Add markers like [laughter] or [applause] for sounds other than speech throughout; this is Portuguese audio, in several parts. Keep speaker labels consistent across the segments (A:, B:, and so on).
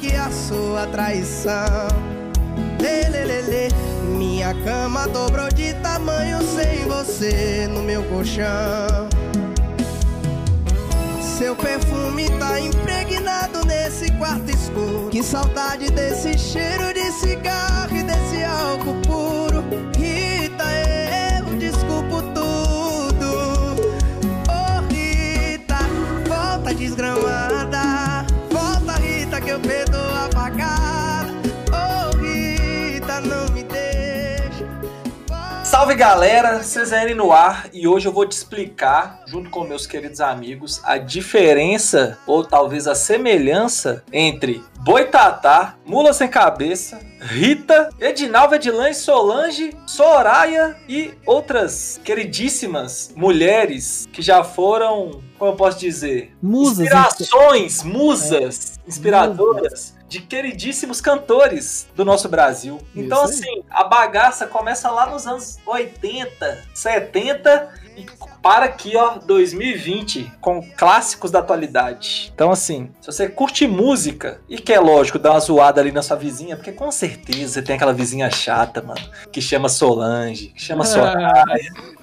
A: que a sua traição. Lelelele, minha cama dobrou de tamanho sem você no meu colchão. Seu perfume tá impregnado nesse quarto escuro. Que saudade desse cheiro de cigarro e desse álcool puro. Rita, eu desculpo tudo. Oh, Rita, volta desgramada. Oh, Rita, não me.
B: Salve galera, CZN no ar e hoje eu vou te explicar, junto com meus queridos amigos, a diferença ou talvez a semelhança entre Boitatá, Mula Sem Cabeça, Rita, Edinalva Edilane, Solange, Soraya e outras queridíssimas mulheres que já foram, como eu posso dizer,
C: Musas.
B: inspirações, musas, inspiradoras de queridíssimos cantores do nosso Brasil. Então,
C: Isso aí.
B: assim, a bagaça começa lá nos anos 80, 70 e para aqui, ó, 2020, com clássicos da atualidade. Então, assim, se você curte música e quer, lógico, dar uma zoada ali na sua vizinha, porque com certeza você tem aquela vizinha chata, mano, que chama Solange, que chama Soraya,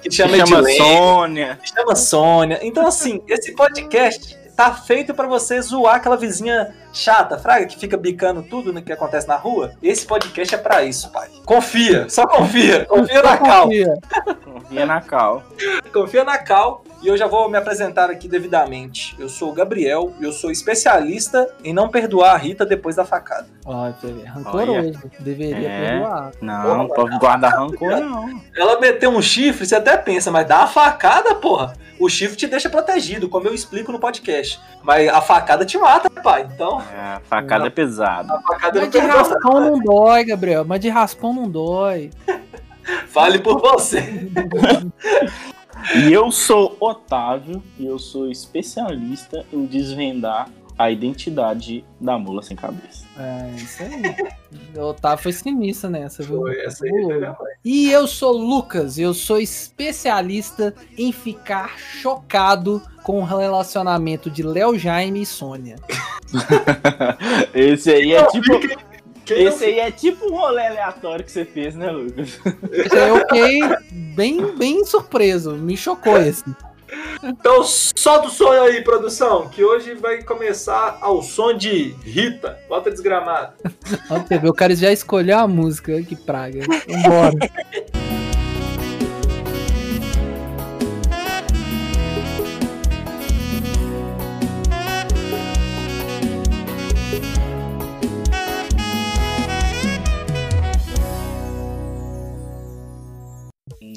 B: que chama,
D: Se chama
B: Edilene,
D: Sônia.
B: que chama Sônia. Então, assim, esse podcast tá feito pra você zoar aquela vizinha chata, fraga, que fica bicando tudo no que acontece na rua. Esse podcast é pra isso, pai. Confia, só confia. Confia na Cal.
C: Confia.
D: Confia na Cal.
B: Confia na Cal. E eu já vou me apresentar aqui devidamente. Eu sou o Gabriel e eu sou especialista em não perdoar a Rita depois da facada.
C: Ó, rancoroso. Deveria
D: É.
C: perdoar.
D: Não, não pode guardar rancor, não.
B: Ela meteu um chifre, você até pensa, mas dá uma facada, porra. O chifre te deixa protegido, como eu explico no podcast. Mas a facada te mata, pai. Então,
D: É, a facada é pesada.
B: a facada
C: Mas
B: não
C: de raspão não dói, Gabriel. Mas de raspão não dói.
B: Fale por você. [laughs]
D: E eu sou Otávio e eu sou especialista em desvendar a identidade da mula sem cabeça.
C: É, isso aí. O Otávio foi sinistro nessa, viu?
B: Foi essa aí, né?
C: E eu sou Lucas, eu sou especialista em ficar chocado com o relacionamento de Léo Jaime e Sônia. [laughs]
D: Esse aí é tipo.
B: Quem não
D: Esse aí é tipo um rolê aleatório que você fez, né, Lucas?
C: Eu fiquei bem, bem surpreso, me chocou esse.
B: Então solta o som aí, produção, que hoje vai começar ao som de Rita. Bota desgramado.
C: Ó, o cara já escolheu a música, que praga. Vambora. [laughs]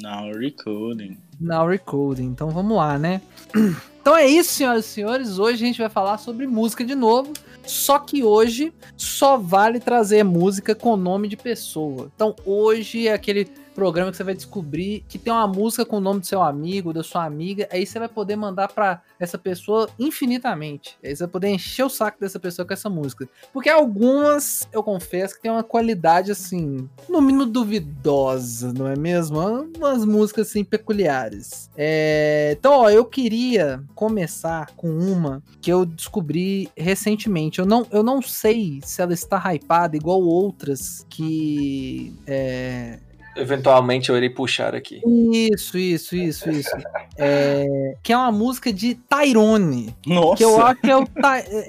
D: Não, recording.
C: Now recording. Então vamos lá, né? [clears throat] Então é isso, senhoras e senhores. Hoje a gente vai falar sobre música de novo. Só que hoje só vale trazer música com nome de pessoa. Então hoje é aquele programa que você vai descobrir que tem uma música com o nome do seu amigo, da sua amiga. Aí você vai poder mandar pra essa pessoa infinitamente. Aí você vai poder encher o saco dessa pessoa com essa música. Porque algumas, eu confesso, que tem uma qualidade assim, no mínimo duvidosa, não é mesmo? Umas músicas assim peculiares. É, Então, ó, eu queria começar com uma que eu descobri recentemente. Eu não, eu não sei se ela está hypada igual outras que. é,
B: Eventualmente eu irei puxar aqui.
C: Isso, isso, isso, isso. É, Que é uma música de Tyrone.
D: Nossa!
C: Que eu acho que, é o,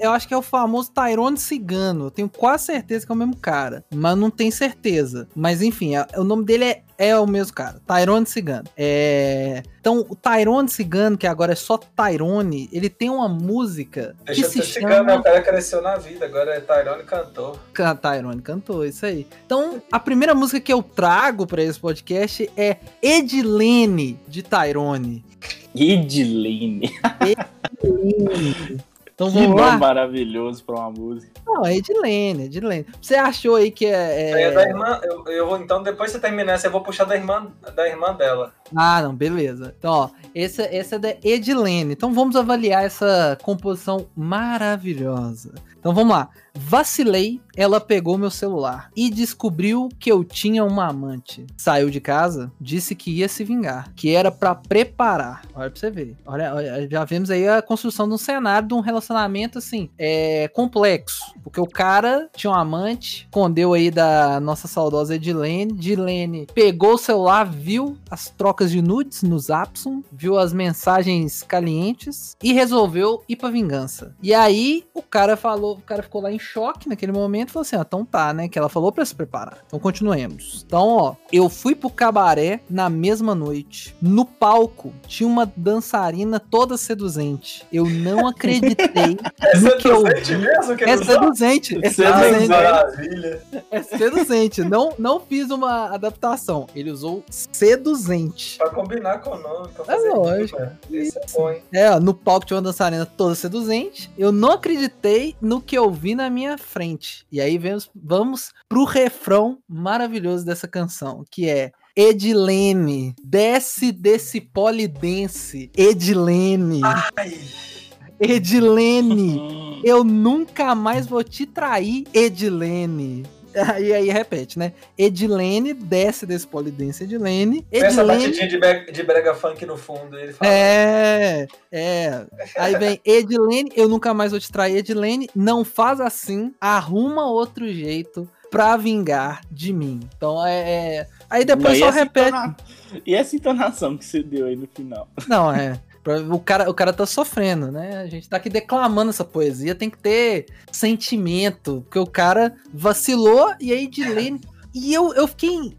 C: eu acho que é o famoso Tyrone Cigano. Eu tenho quase certeza que é o mesmo cara. Mas não tenho certeza. Mas enfim, o nome dele é, é o mesmo cara. Tyrone Cigano. É, Então, o Tyrone Cigano, que agora é só Tyrone, ele tem uma música que
B: Deixa
C: se
B: eu cigano, né?
C: chama.
B: O cara cresceu na vida, agora é Tyrone cantor.
C: Can- Tyrone cantou, isso aí. Então, a primeira música que eu trago pra esse podcast é Edilene, de Tyrone.
D: Idilene.
C: Então
D: Que
C: vamos
D: nome
C: lá?
D: maravilhoso pra uma música.
C: Não, é Edilene, Edilene. Você achou aí que é.
B: É,
C: é-
B: da irmã, eu, eu vou, então depois que você terminar essa, eu vou puxar da irmã, da irmã dela.
C: Ah, não, beleza. Então, ó, esse, esse é da Edilene. Então vamos avaliar essa composição maravilhosa. Então vamos lá. Vacilei, ela pegou meu celular e descobriu que eu tinha uma amante. Saiu de casa, disse que ia se vingar, que era pra preparar. Olha pra você ver. Olha, olha, já vemos aí a construção de um cenário de um relacionamento relacionamento, assim, é, complexo. Porque o cara tinha um amante, escondeu aí da nossa saudosa Edilene. Edilene pegou o celular, viu as trocas de nudes no Zapson, viu as mensagens calientes e resolveu ir pra vingança. E aí, o cara falou, o cara ficou lá em choque naquele momento e falou assim: ah, então tá, né? Que ela falou pra se preparar. Então continuemos. Então, ó, eu fui pro cabaré na mesma noite. No palco, tinha uma dançarina toda seduzente. Eu não [laughs] acreditei
B: É
C: no que eu
B: seduzente mesmo? Que
C: É
B: sabe?
C: seduzente. É seduzente.
B: maravilha.
C: É seduzente. Não, não fiz uma adaptação. Ele usou seduzente.
B: Pra combinar com o nome, pra
C: É lógico.
B: rima. Esse é bom, hein?
C: É, ó, no palco tinha uma dançarina toda seduzente. Eu não acreditei no que eu vi na minha frente. E aí vamos, vamos pro refrão maravilhoso dessa canção, que é Edilene, desce desse polidense. Edilene,
B: Ai,
C: Edilene, [laughs] eu nunca mais vou te trair, Edilene. E aí repete, né? Edilene, desce desse polidense, Edilene.
B: essa
C: Edilene,
B: batidinha de, be- de brega funk no fundo. Ele fala,
C: É, é. Aí vem Edilene, eu nunca mais vou te trair, Edilene, não faz assim, arruma outro jeito pra vingar de mim. Então é. é- Aí depois
D: e
C: só
D: essa
C: repete.
D: entona- E essa entonação que você deu aí no final?
C: Não, é. O cara, o cara tá sofrendo, né? A gente tá aqui declamando essa poesia, tem que ter sentimento, porque o cara vacilou e aí Edilene. [laughs] E eu, eu fiquei. em-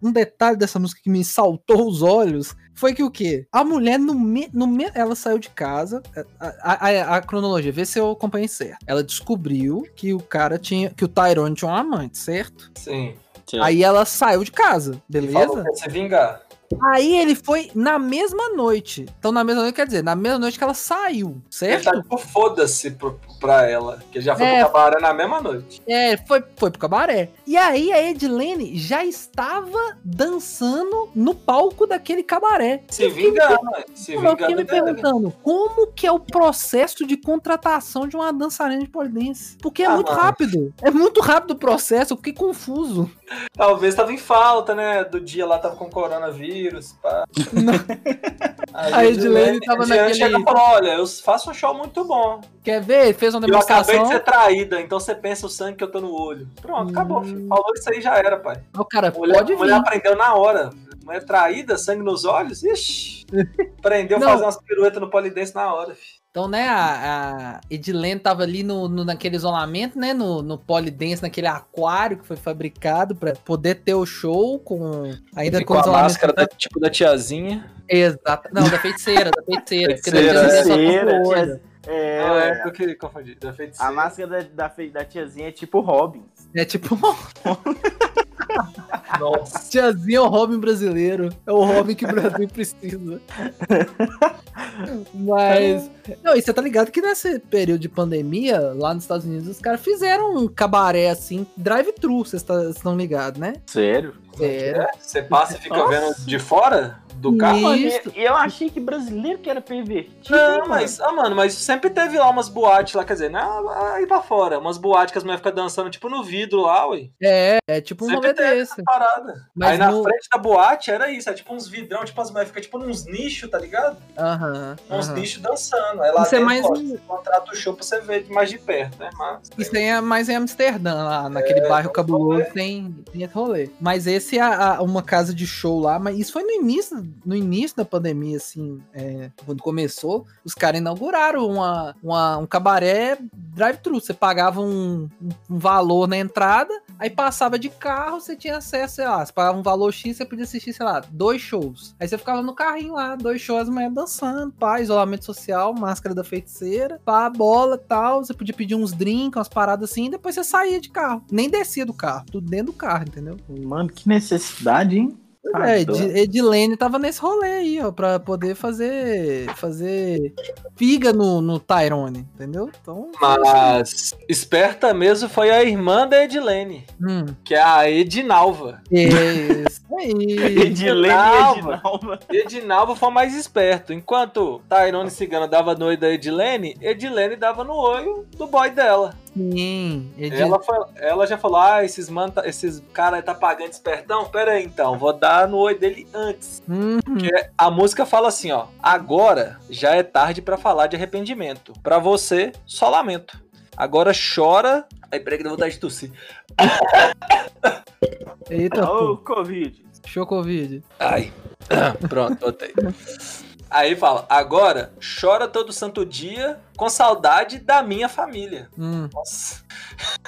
C: Um detalhe dessa música que me saltou os olhos foi que o quê? A mulher, no me, no me, ela saiu de casa. A, a- a cronologia, vê se eu acompanhei certo. Ela descobriu que o cara tinha. Que o Tyrone tinha um amante, certo?
B: Sim.
C: Aí ela saiu de casa,
B: Ele
C: beleza?
B: falou pra se vingar.
C: Aí ele foi na mesma noite. Então, na mesma noite, quer dizer, na mesma noite que ela saiu,
B: Ele
C: certo?
B: tá tipo foda-se pra ela. Que ele já foi
C: É.
B: pro cabaré na mesma noite.
C: É, foi, foi pro cabaré. E aí a Edilene já estava dançando no palco daquele cabaré.
B: Se vingando. Se
C: Eu fiquei
B: vingando
C: me
B: dele.
C: perguntando, como que é o processo de contratação de uma dançarina de polidense? Porque é
B: Ah,
C: muito
B: mano.
C: rápido. É muito rápido o processo, eu fiquei confuso.
B: Talvez tava em falta, né? Do dia lá tava com coronavírus. Pá. [laughs]
C: A Edilene tava naquele-
B: chegou e falou: Olha, eu faço um show muito bom.
C: Quer ver? Fez uma
B: Eu acabei de
C: demonstração.
B: ser traída, então você pensa o sangue que eu tô no olho. Pronto, acabou.
C: Hum.
B: filho. Falou isso aí já era, pai.
C: O cara,
B: mulher,
C: pode
B: mulher
C: vir.
B: aprendeu na hora. Mulher traída, sangue nos olhos, ixi. [laughs] Aprendeu a fazer umas piruetas no polidense na hora, filho.
C: Então, né, a, a Edilene tava ali no, no- naquele isolamento, né, no, no polidense, naquele aquário que foi fabricado pra poder ter o show com ainda com,
B: com a máscara da, tipo da tiazinha.
C: Exato. Não, da feiticeira, da feiticeira. porque da
B: Feiticeira,
C: só
D: Feiticeira, É,
B: Ah, é, eu que confundi. Da feiticeira.
D: a máscara da, da, da tiazinha é tipo Robin.
C: É tipo, [laughs]
B: Nossa.
C: tiazinha é o Robin brasileiro. É o Robin que o Brasil precisa. Mas. Não, e você tá ligado que nesse período de pandemia, lá nos Estados Unidos, os caras fizeram um cabaré assim, drive-thru, vocês tá- vocês estão ligados, né?
D: Sério?
C: Sério.
B: É, Você passa e fica
D: Nossa.
B: vendo de fora do carro.
D: Mano,
C: Isso.
D: e eu achei que brasileiro que era pervertido.
B: Não,
D: hein,
B: mas, ah, mano, mas sempre teve lá umas boates lá, quer dizer, não, aí pra fora, umas boates que as mulheres ficam dançando, tipo, no vidro lá, ué.
C: É, é tipo um
B: Sempre
C: rolê desse.
B: essa parada.
C: Mas
B: aí na
C: no-
B: frente da boate era isso, é tipo uns vidrão, tipo, as mulheres ficam tipo nos nichos, tá ligado?
C: Aham.
B: Uns
C: aham.
B: nichos dançando. Aí lá
C: Isso é mais
B: ó,
C: um-
B: você contrata o show pra você ver mais de perto, né? Mas,
C: Isso aí é mais em Amsterdã, lá naquele
B: É,
C: bairro
B: então,
C: cabuloso,
B: rolê.
C: tem, tem esse rolê. Mas esse é a- a- uma casa de show lá, mas isso foi no início, no início da pandemia, assim, é, quando começou, os caras inauguraram uma, uma- um cabaré drive-thru. Você pagava um, um valor na entrada, aí passava de carro, você tinha acesso, sei lá, você pagava um valor X, você podia assistir, sei lá, dois shows. Aí você ficava no carrinho lá, dois shows, as mulheres dançando, pá, isolamento social, máscara da feiticeira, pá, bola tal. Você podia pedir uns drinks, umas paradas assim, e depois você saía de carro. Nem descia do carro, tudo dentro do carro, entendeu?
D: Mano, que necessidade, hein? Tá
C: é. Ed- Edilene tava nesse rolê aí, ó, pra poder fazer fazer figa no, no Tyrone, entendeu? Então,
B: mas esperta mesmo foi a irmã da Edilene,
C: hum,
B: que é a Edinalva.
C: isso aí. [laughs]
D: Edilene e Edinalva.
B: Edinalva foi mais esperto. Enquanto Tairone Cigana dava no olho da Edilene, Edilene dava no olho do boy dela.
C: Sim.
B: Ela, foi- ela já falou: ah, esses, man, tá- esses cara tá pagando espertão? Pera aí então, vou dar no olho dele antes.
C: Uhum.
B: A música fala assim, ó. Agora já é tarde pra falar de arrependimento. Pra você, só lamento. Agora chora. Aí, peraí que deu vontade de tossir.
C: Eita,
D: Ô,
C: pô.
D: Covid.
C: Show Covid.
B: Ai. [clears throat] Pronto, botei. Aí fala, agora chora todo santo dia com saudade da minha família.
C: Hum.
B: Nossa.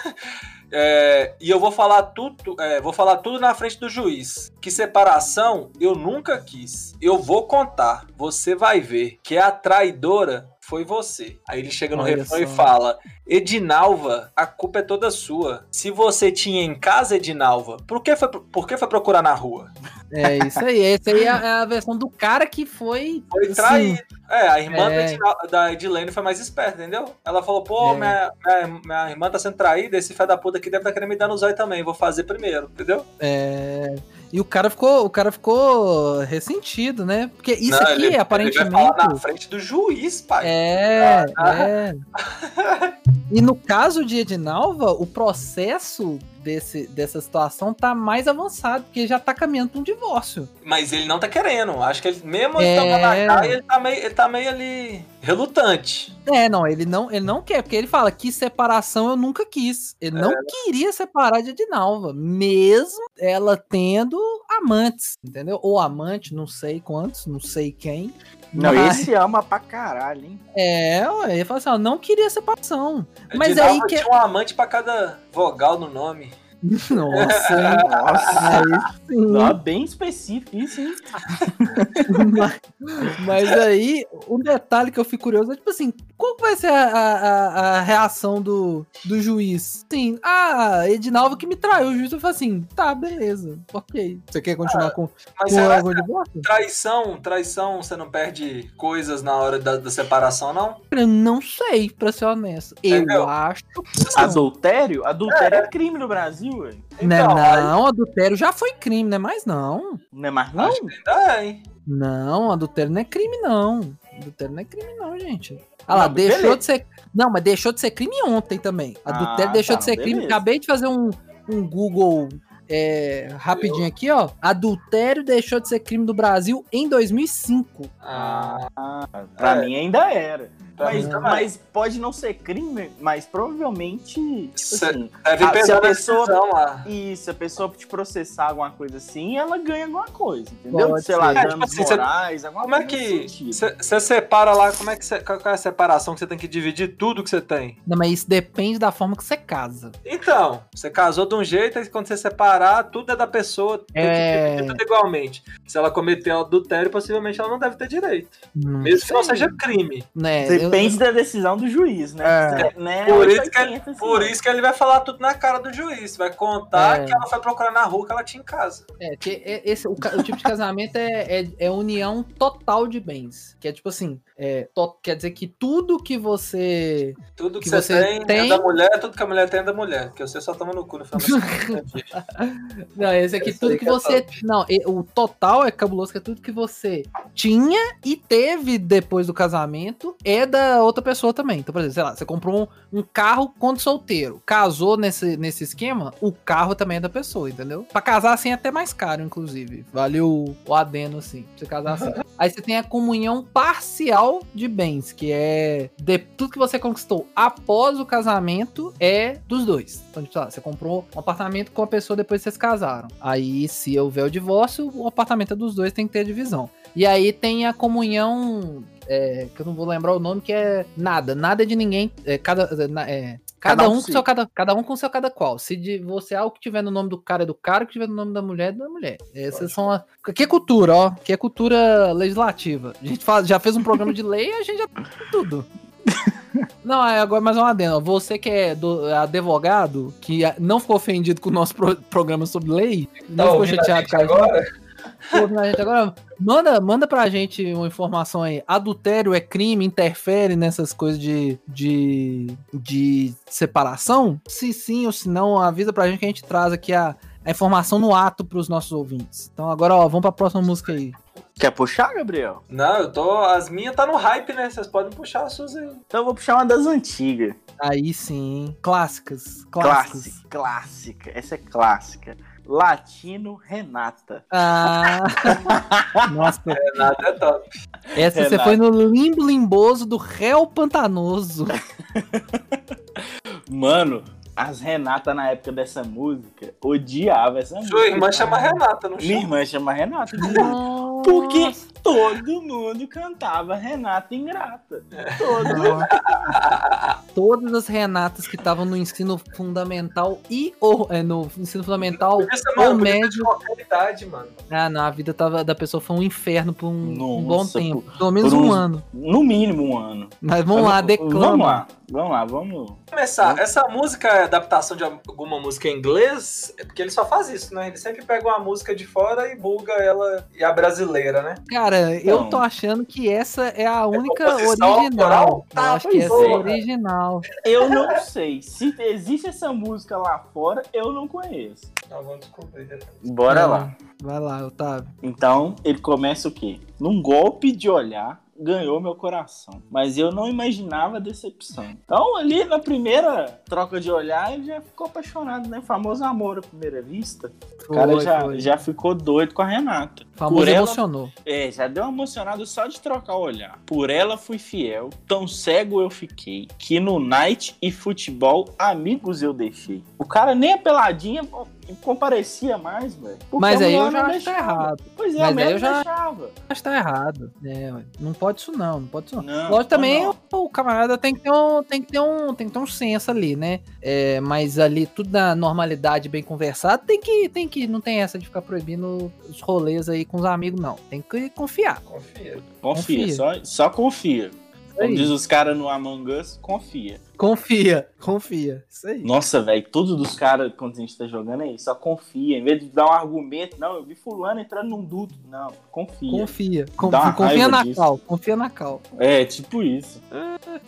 B: [laughs] É, e eu vou falar tudo, é, vou falar tudo na frente do juiz. Que separação eu nunca quis. Eu vou contar. Você vai ver que a traidora foi você. Aí ele chega no
C: Olha
B: refrão e
C: só.
B: fala: Edinalva, a culpa é toda sua. Se você tinha em casa, Edinalva, por que foi, por que foi procurar na rua?
C: É isso aí. Essa aí é a, é a versão do cara que foi.
B: Foi
C: assim,
B: traído. É, a irmã
C: É.
B: da Edilene foi mais esperta, entendeu? Ela falou, pô,
C: É.
B: minha, minha, minha irmã tá sendo traída, esse fé da puta aqui deve estar querendo me dar no zóio também, vou fazer primeiro, entendeu?
C: É, E o cara ficou, o cara ficou ressentido, né? Porque isso
B: Não,
C: aqui,
B: ele- Ele
C: aparentemente.
B: vai falar na frente do juiz, pai.
C: É,
B: Ah.
C: é. E no caso de Edinalva, o processo desse, dessa situação tá mais avançado, porque já tá caminhando pra um divórcio.
B: Mas ele não tá querendo. Acho que ele, mesmo
C: É.
B: estando na cara, ele tá meio, ele tá meio ali relutante.
C: É, não, ele não, ele não quer, porque ele fala que separação eu nunca quis. Ele não queria separar de Edinalva, mesmo ela tendo amantes, entendeu? Ou amante, não sei quantos, não sei quem.
D: Não,
C: mas-
D: esse ama pra caralho, hein?
C: É, ué, ele fala assim, ó, não queria separação. Mas
B: Edinalva
C: aí que-
B: tinha um amante pra cada vogal no nome.
C: Nossa?
D: Nossa,
C: Aí sim.
D: Não, bem específico isso, hein?
C: mas, [laughs] mas aí, um detalhe que eu fico curioso é, tipo assim, qual vai ser a, a- a- reação do, do juiz? Sim, ah, Edinalva que me traiu. O juiz vai falar assim, tá, beleza, ok. Você quer continuar com,
B: Mas
C: com
B: será
C: de volta?
B: traição, traição, você não perde coisas na hora da, da separação, não?
C: Eu não sei, pra ser honesto. Eu
B: Entendeu?
C: acho que não.
D: Adultério? Adultério é crime no Brasil, ué.
C: Não, é
B: Então, aí-
C: não, adultério já foi crime, não é mais não.
D: Não é mais não?
B: Acho que ainda é, hein?
C: Não, adultério não é crime, não. Adultério não é crime, não, gente. Ah lá,
D: Não,
C: deixou
D: beleza.
C: de ser. Não, mas deixou de ser crime ontem também. Adultério
D: Ah,
C: deixou
D: tá,
C: de ser crime.
D: beleza.
C: Acabei de fazer um, um Google é, rapidinho aqui, ó. Adultério deixou de ser crime do Brasil em 2005.
B: Ah,
D: Pra
B: É.
D: mim ainda era. Mas,
B: mim
D: mas pode não ser crime, mas provavelmente, tipo
B: Cê-
D: assim, Ah, se a pessoa-
B: decisão lá.
D: e se a pessoa te processar alguma coisa assim, ela ganha alguma coisa, entendeu?
C: Pode
D: Sei lá,
C: ser.
B: É, tipo
D: danos
B: assim,
D: morais, alguma
B: Como é
D: coisa
B: que você separa lá? Como é que cê, qual é a separação que você tem que dividir tudo que você tem?
C: Não, mas isso depende da forma que você casa.
B: Então, você casou de um jeito, aí quando você separar, tudo é da pessoa, tem
C: É.
B: que dividir tudo igualmente. Se ela cometeu adultério, possivelmente ela não deve ter direito.
C: Não
B: Mesmo que não seja crime.
C: Né, eu-
D: Depende da decisão do juiz, né?
C: É.
D: Né,
B: Por, isso que
D: 880,
B: ele,
D: assim,
B: por isso que ele vai falar tudo na cara do juiz. Vai contar
C: É.
B: que ela foi procurar na rua que ela tinha em casa.
C: É, que é- esse, o, o tipo de casamento é, é, é união total de bens. Que é tipo assim, é, to- quer dizer que tudo que você.
B: Tudo que,
C: Que
B: você,
C: você
B: tem,
C: tem-
B: é da mulher, tudo que a mulher tem é da mulher. Que você só toma no cu no final. [laughs]
C: Não, esse aqui,
B: Esse
C: tudo que
B: que é
C: você. Não, o total é cabuloso, que é tudo que você tinha e teve depois do casamento é da outra pessoa também. Então, por exemplo, sei lá, você comprou um, um carro quando solteiro. Casou nesse, nesse esquema, o carro também é da pessoa, entendeu? Pra casar assim é até mais caro, inclusive. Vale o, o adeno, assim, pra você casar assim. [laughs] Aí você tem a comunhão parcial de bens, que é de, tudo que você conquistou após o casamento é dos dois. Então, tipo, sei lá, você comprou um apartamento com a pessoa depois que vocês casaram. Aí, se houver o divórcio, o apartamento é dos dois, tem que ter divisão. E aí tem a comunhão, é, que eu não vou lembrar o nome, que é nada. Nada de ninguém. É, cada, é, é, Cada,
D: Cada um
C: um com seu cada, cada um com seu cada qual. Se de você algo que tiver no nome do cara é do cara, o que tiver no nome da mulher é da mulher. Essas são a que é cultura, ó, que é cultura legislativa. A gente faz, já fez um programa de lei, a gente já tem tudo. [laughs] Não, é agora mais um adendo. Você que é do- advogado, que não ficou ofendido com o nosso pro- programa sobre lei, não ficou
B: ouvindo a
C: chateado com a gente,
B: agora?
C: Agora, manda, manda pra gente uma informação aí. Adultério é crime, interfere nessas coisas de, de, de separação? Se sim ou se não, avisa pra gente que a gente traz aqui a, a informação no ato pros nossos ouvintes. Então agora, ó, vamos pra próxima música aí.
D: Quer puxar, Gabriel?
B: Não, eu tô. As minhas tá no hype, né? Vocês podem puxar as suas aí.
D: Então eu vou puxar uma das antigas.
C: Aí sim, clássicas. Clássicas.
D: Clássica, clássica. Essa é clássica. Latino Renata.
C: Ah, [laughs] nossa,
B: Nada é top.
C: essa você
D: Renato.
C: foi no limbo limboso do réu pantanoso.
D: Mano, as Renata na época dessa música odiava essa música.
B: Sua irmã chama Renata, não
D: Minha
B: chama?
D: irmã chama Renata.
C: Nossa.
D: Porque todo mundo cantava Renata Ingrata. Todo mundo.
C: Todas as Renatas que estavam no ensino fundamental e ou é, no ensino fundamental
B: Essa
C: ou
B: mano,
C: médio.
B: de qualquer idade, mano.
C: Ah, não, a vida tava, da pessoa foi um inferno por um, um bom
D: Nossa,
C: tempo.
D: por-
C: Pelo menos um
D: uns-
C: ano.
D: No mínimo um ano.
C: Mas vamos lá, declama.
D: Vamos lá, vamos lá, vamos.
B: começar, essa música é adaptação de alguma música em inglês, é porque ele só faz isso, né? Ele sempre pega uma música de fora e buga ela e a brasileira, né?
C: Cara, eu
D: Então.
C: tô achando que essa é a única
B: composição
C: original. Eu
B: Tá,
C: acho que essa é
B: é.
C: a original.
D: Eu não sei. Se existe essa música lá fora, eu não conheço.
B: Nós vamos descobrir.
D: Bora
C: É.
D: lá.
C: Vai lá, Otávio.
D: Então, ele começa o quê? Num golpe de olhar, ganhou meu coração. Mas eu não imaginava a decepção. Então, ali na primeira troca de olhar, ele já ficou apaixonado, né? Famoso amor à primeira vista. O cara
C: Foi,
D: já,
C: foi.
D: já ficou doido com a Renata.
C: Famoso
D: Por ela-
C: emocionou.
D: É, já deu uma emocionada só de trocar o olhar. Por ela fui fiel, tão cego eu fiquei, que no night e futebol amigos eu deixei. O cara nem a peladinha comparecia mais, velho.
C: Mas aí
D: mulher
C: eu já acho tá errado.
D: Pois é,
C: Mas aí eu já-
D: deixava.
C: Acho tá errado. É, não pode isso não, não pode isso não.
D: Não,
C: Lógico também
D: não.
C: O, camarada tem que ter um, tem que ter um, tem que ter um senso ali, né? É, mas ali tudo na normalidade, bem conversado, tem que, tem que, não tem essa de ficar proibindo os rolês aí com os amigos não. Tem que confiar.
B: Confia.
D: Confia,
C: Confia.
D: Só, só confia. Como diz os caras no Among Us, confia.
C: Confia, confia. Isso aí.
D: Nossa, velho, tudo dos caras, quando a gente tá jogando aí, só confia. Em vez de dar um argumento, não, eu vi fulano entrando num duto. Não, confia.
C: Confia. Confia
D: raiva
C: na
D: disso.
C: cal, confia na cal.
D: É, tipo isso.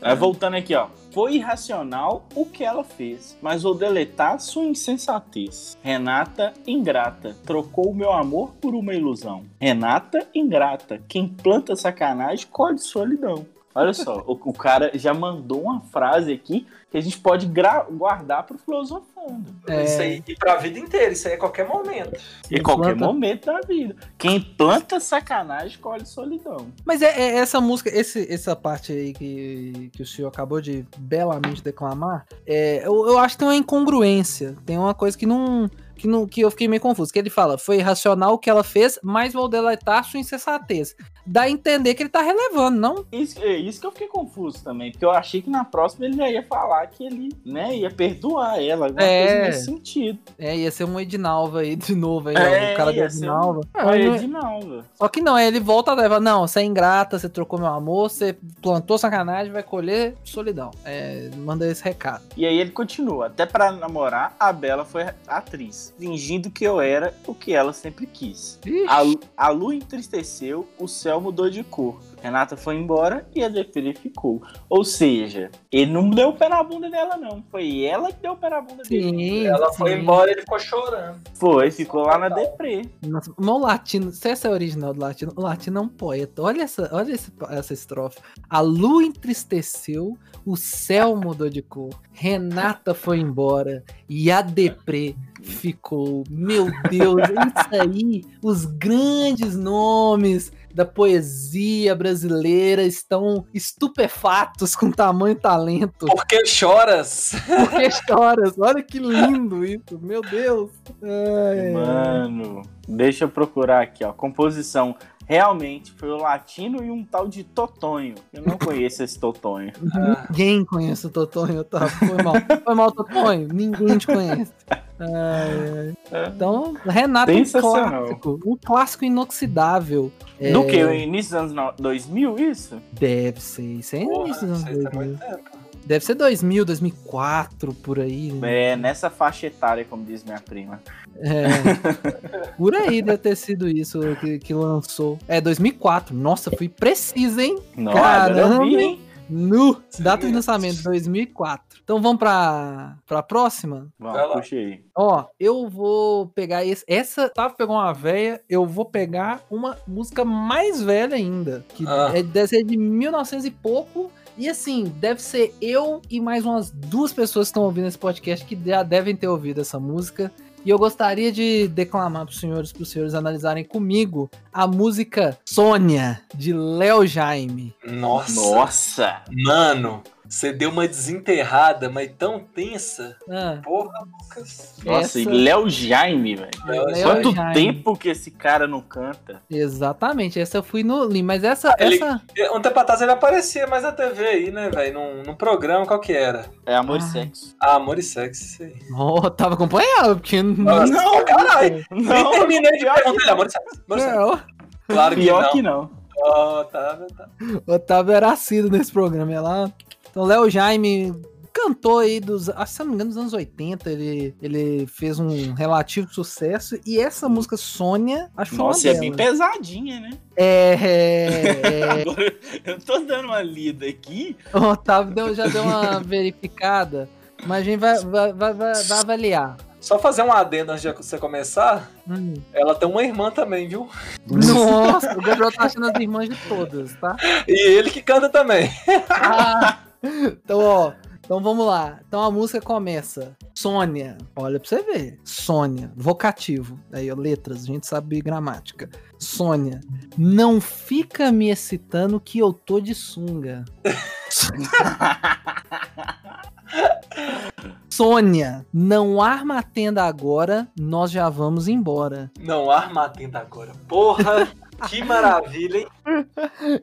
D: Aí voltando aqui, ó. Foi irracional o que ela fez, mas vou deletar sua insensatez. Renata ingrata, trocou o meu amor por uma ilusão. Renata ingrata, quem planta sacanagem colhe solidão. Olha só, o, o cara já mandou uma frase aqui que a gente pode guardar pro filosofando.
C: É.
B: Isso aí, e pra vida inteira, isso aí é qualquer momento.
D: Em qualquer
C: planta-
D: momento da vida. Quem planta sacanagem colhe solidão.
C: Mas é, é essa música, esse, essa parte aí que, que o senhor acabou de belamente declamar, é, eu, eu acho que tem uma incongruência. Tem uma coisa que não. Que, não, que eu fiquei meio confuso. Que ele fala, foi irracional o que ela fez, mas vou deletar sua insensatez. Dá a entender que ele tá relevando, não?
D: Isso, é isso que eu fiquei confuso também, porque eu achei que na próxima ele já ia falar que ele, né, ia perdoar ela, alguma
C: É.
D: coisa nesse sentido.
C: É, ia ser um Edinalva aí de novo, aí,
D: É,
C: ó, o cara do
D: ser um-
C: Edinalva. Ah, é-
D: novo.
C: Só que não, aí ele volta a levar, não, você é ingrata, você trocou meu amor, você plantou sacanagem, vai colher solidão. É, manda esse recado.
D: E aí ele continua, até pra namorar, a Bela foi atriz, fingindo que eu era o que ela sempre quis. A, a lua entristeceu, o céu mudou de cor. Renata foi embora e a Defere ficou. Ou seja, ele não deu o pé na bunda dela, não. Foi ela que deu o pé na bunda dele.
C: Sim,
B: Ela foi embora e ele ficou chorando.
D: Foi, ficou lá na deprê.
C: Nossa, mas o latino, se essa é a original do latino, o latino é um poeta. Olha essa, olha esse- essa estrofe. A lua entristeceu, o céu mudou de cor, Renata foi embora e a deprê ficou. Meu Deus, é isso aí. Os grandes nomes da poesia brasileira estão estupefatos com tamanho e talento.
B: Por que choras?
C: Porque choras. Olha que lindo isso, meu Deus. Ai, ai.
D: Mano, deixa eu procurar aqui, ó. Composição. Realmente foi o latino e um tal de Totonho. Eu não conheço esse Totonho. [laughs]
C: Ninguém conhece o Totonho, tá? Foi mal. Foi mal, Totonho. Ninguém te conhece. Ai. Então, Renato, um clássico. Um clássico inoxidável. É,
D: Do que? O início dos anos no- 2000, isso?
C: Deve ser. Isso
B: Porra,
C: início dos anos
B: isso aí tá
C: 2000.
B: muito tempo.
C: Deve ser 2000, 2004, por aí. né?
D: É, nessa faixa etária, como diz minha prima.
C: É. [laughs] Por aí deve ter sido isso que, que lançou. É, 2004. Nossa, fui preciso, hein?
D: Vi,
C: Caramba.
D: hein?
C: Nu! Data de lançamento 2004. Então vamos pra, pra próxima?
D: Vamos, puxa aí.
C: Ó, eu vou pegar esse, essa. Tava pegou uma velha, eu vou pegar uma música mais velha ainda. Que
B: Ah.
C: é, deve ser de 1900 e pouco. E assim, deve ser eu e mais umas duas pessoas que estão ouvindo esse podcast que já devem ter ouvido essa música. E eu gostaria de declamar para os senhores, para os senhores analisarem comigo a música Sônia, de Léo Jaime.
B: Nossa.
D: Nossa!
B: Mano, você deu uma desenterrada, mas tão tensa.
C: Ah,
B: Porra, Lucas.
D: Nossa, e
C: Essa-
D: Léo Jaime, velho. Quanto
C: Jaime.
D: tempo que esse cara não canta?
C: exatamente, essa eu fui no Lim, mas essa,
B: Ele-
C: essa
B: Um tempo atrás ele aparecia mais na TV aí, né, velho? Num, num programa, qual que era?
D: É amor e
C: Ah.
D: sexo.
B: Ah, Amor e Sexo, isso aí.
C: Oh, tava acompanhado, porque
B: Nossa,
D: Não,
B: caralho. Nem
D: Não,
B: terminei de perguntar
D: que
B: ele, Amor e Sexo. Amor e Sexo.
C: Não,
B: Claro que
D: Pior
B: não.
D: que não.
B: Ó, tá, tá.
C: o Otávio era assíduo nesse programa, é Então, Léo Jaime cantou aí dos, ah, se não me engano, dos anos 80, ele, ele fez um relativo sucesso, e essa música Sônia, acho que foi
D: Nossa,
C: uma
D: é bem pesadinha, né?
C: É, [laughs] é,
D: Agora, eu tô dando uma lida aqui.
C: é, o Otávio deu- já deu uma [laughs] verificada, mas a gente vai, vai, vai, vai- vai avaliar.
B: Só fazer um adendo antes de você começar.
C: Hum.
B: Ela tem uma irmã também, viu?
C: Nossa, o Gabriel tá [laughs] achando as irmãs de todas, tá?
B: E ele que canta também.
C: Ah, então, ó. Então vamos lá. Então a música começa. Sônia. Olha pra você ver. Sônia. Vocativo. Aí, ó, letras. A gente sabe gramática. Sônia. Não fica me excitando que eu tô de sunga. [laughs] Sônia. Não arma a tenda agora. Nós já vamos embora.
B: Não, arma atenta agora. Porra, que maravilha, hein?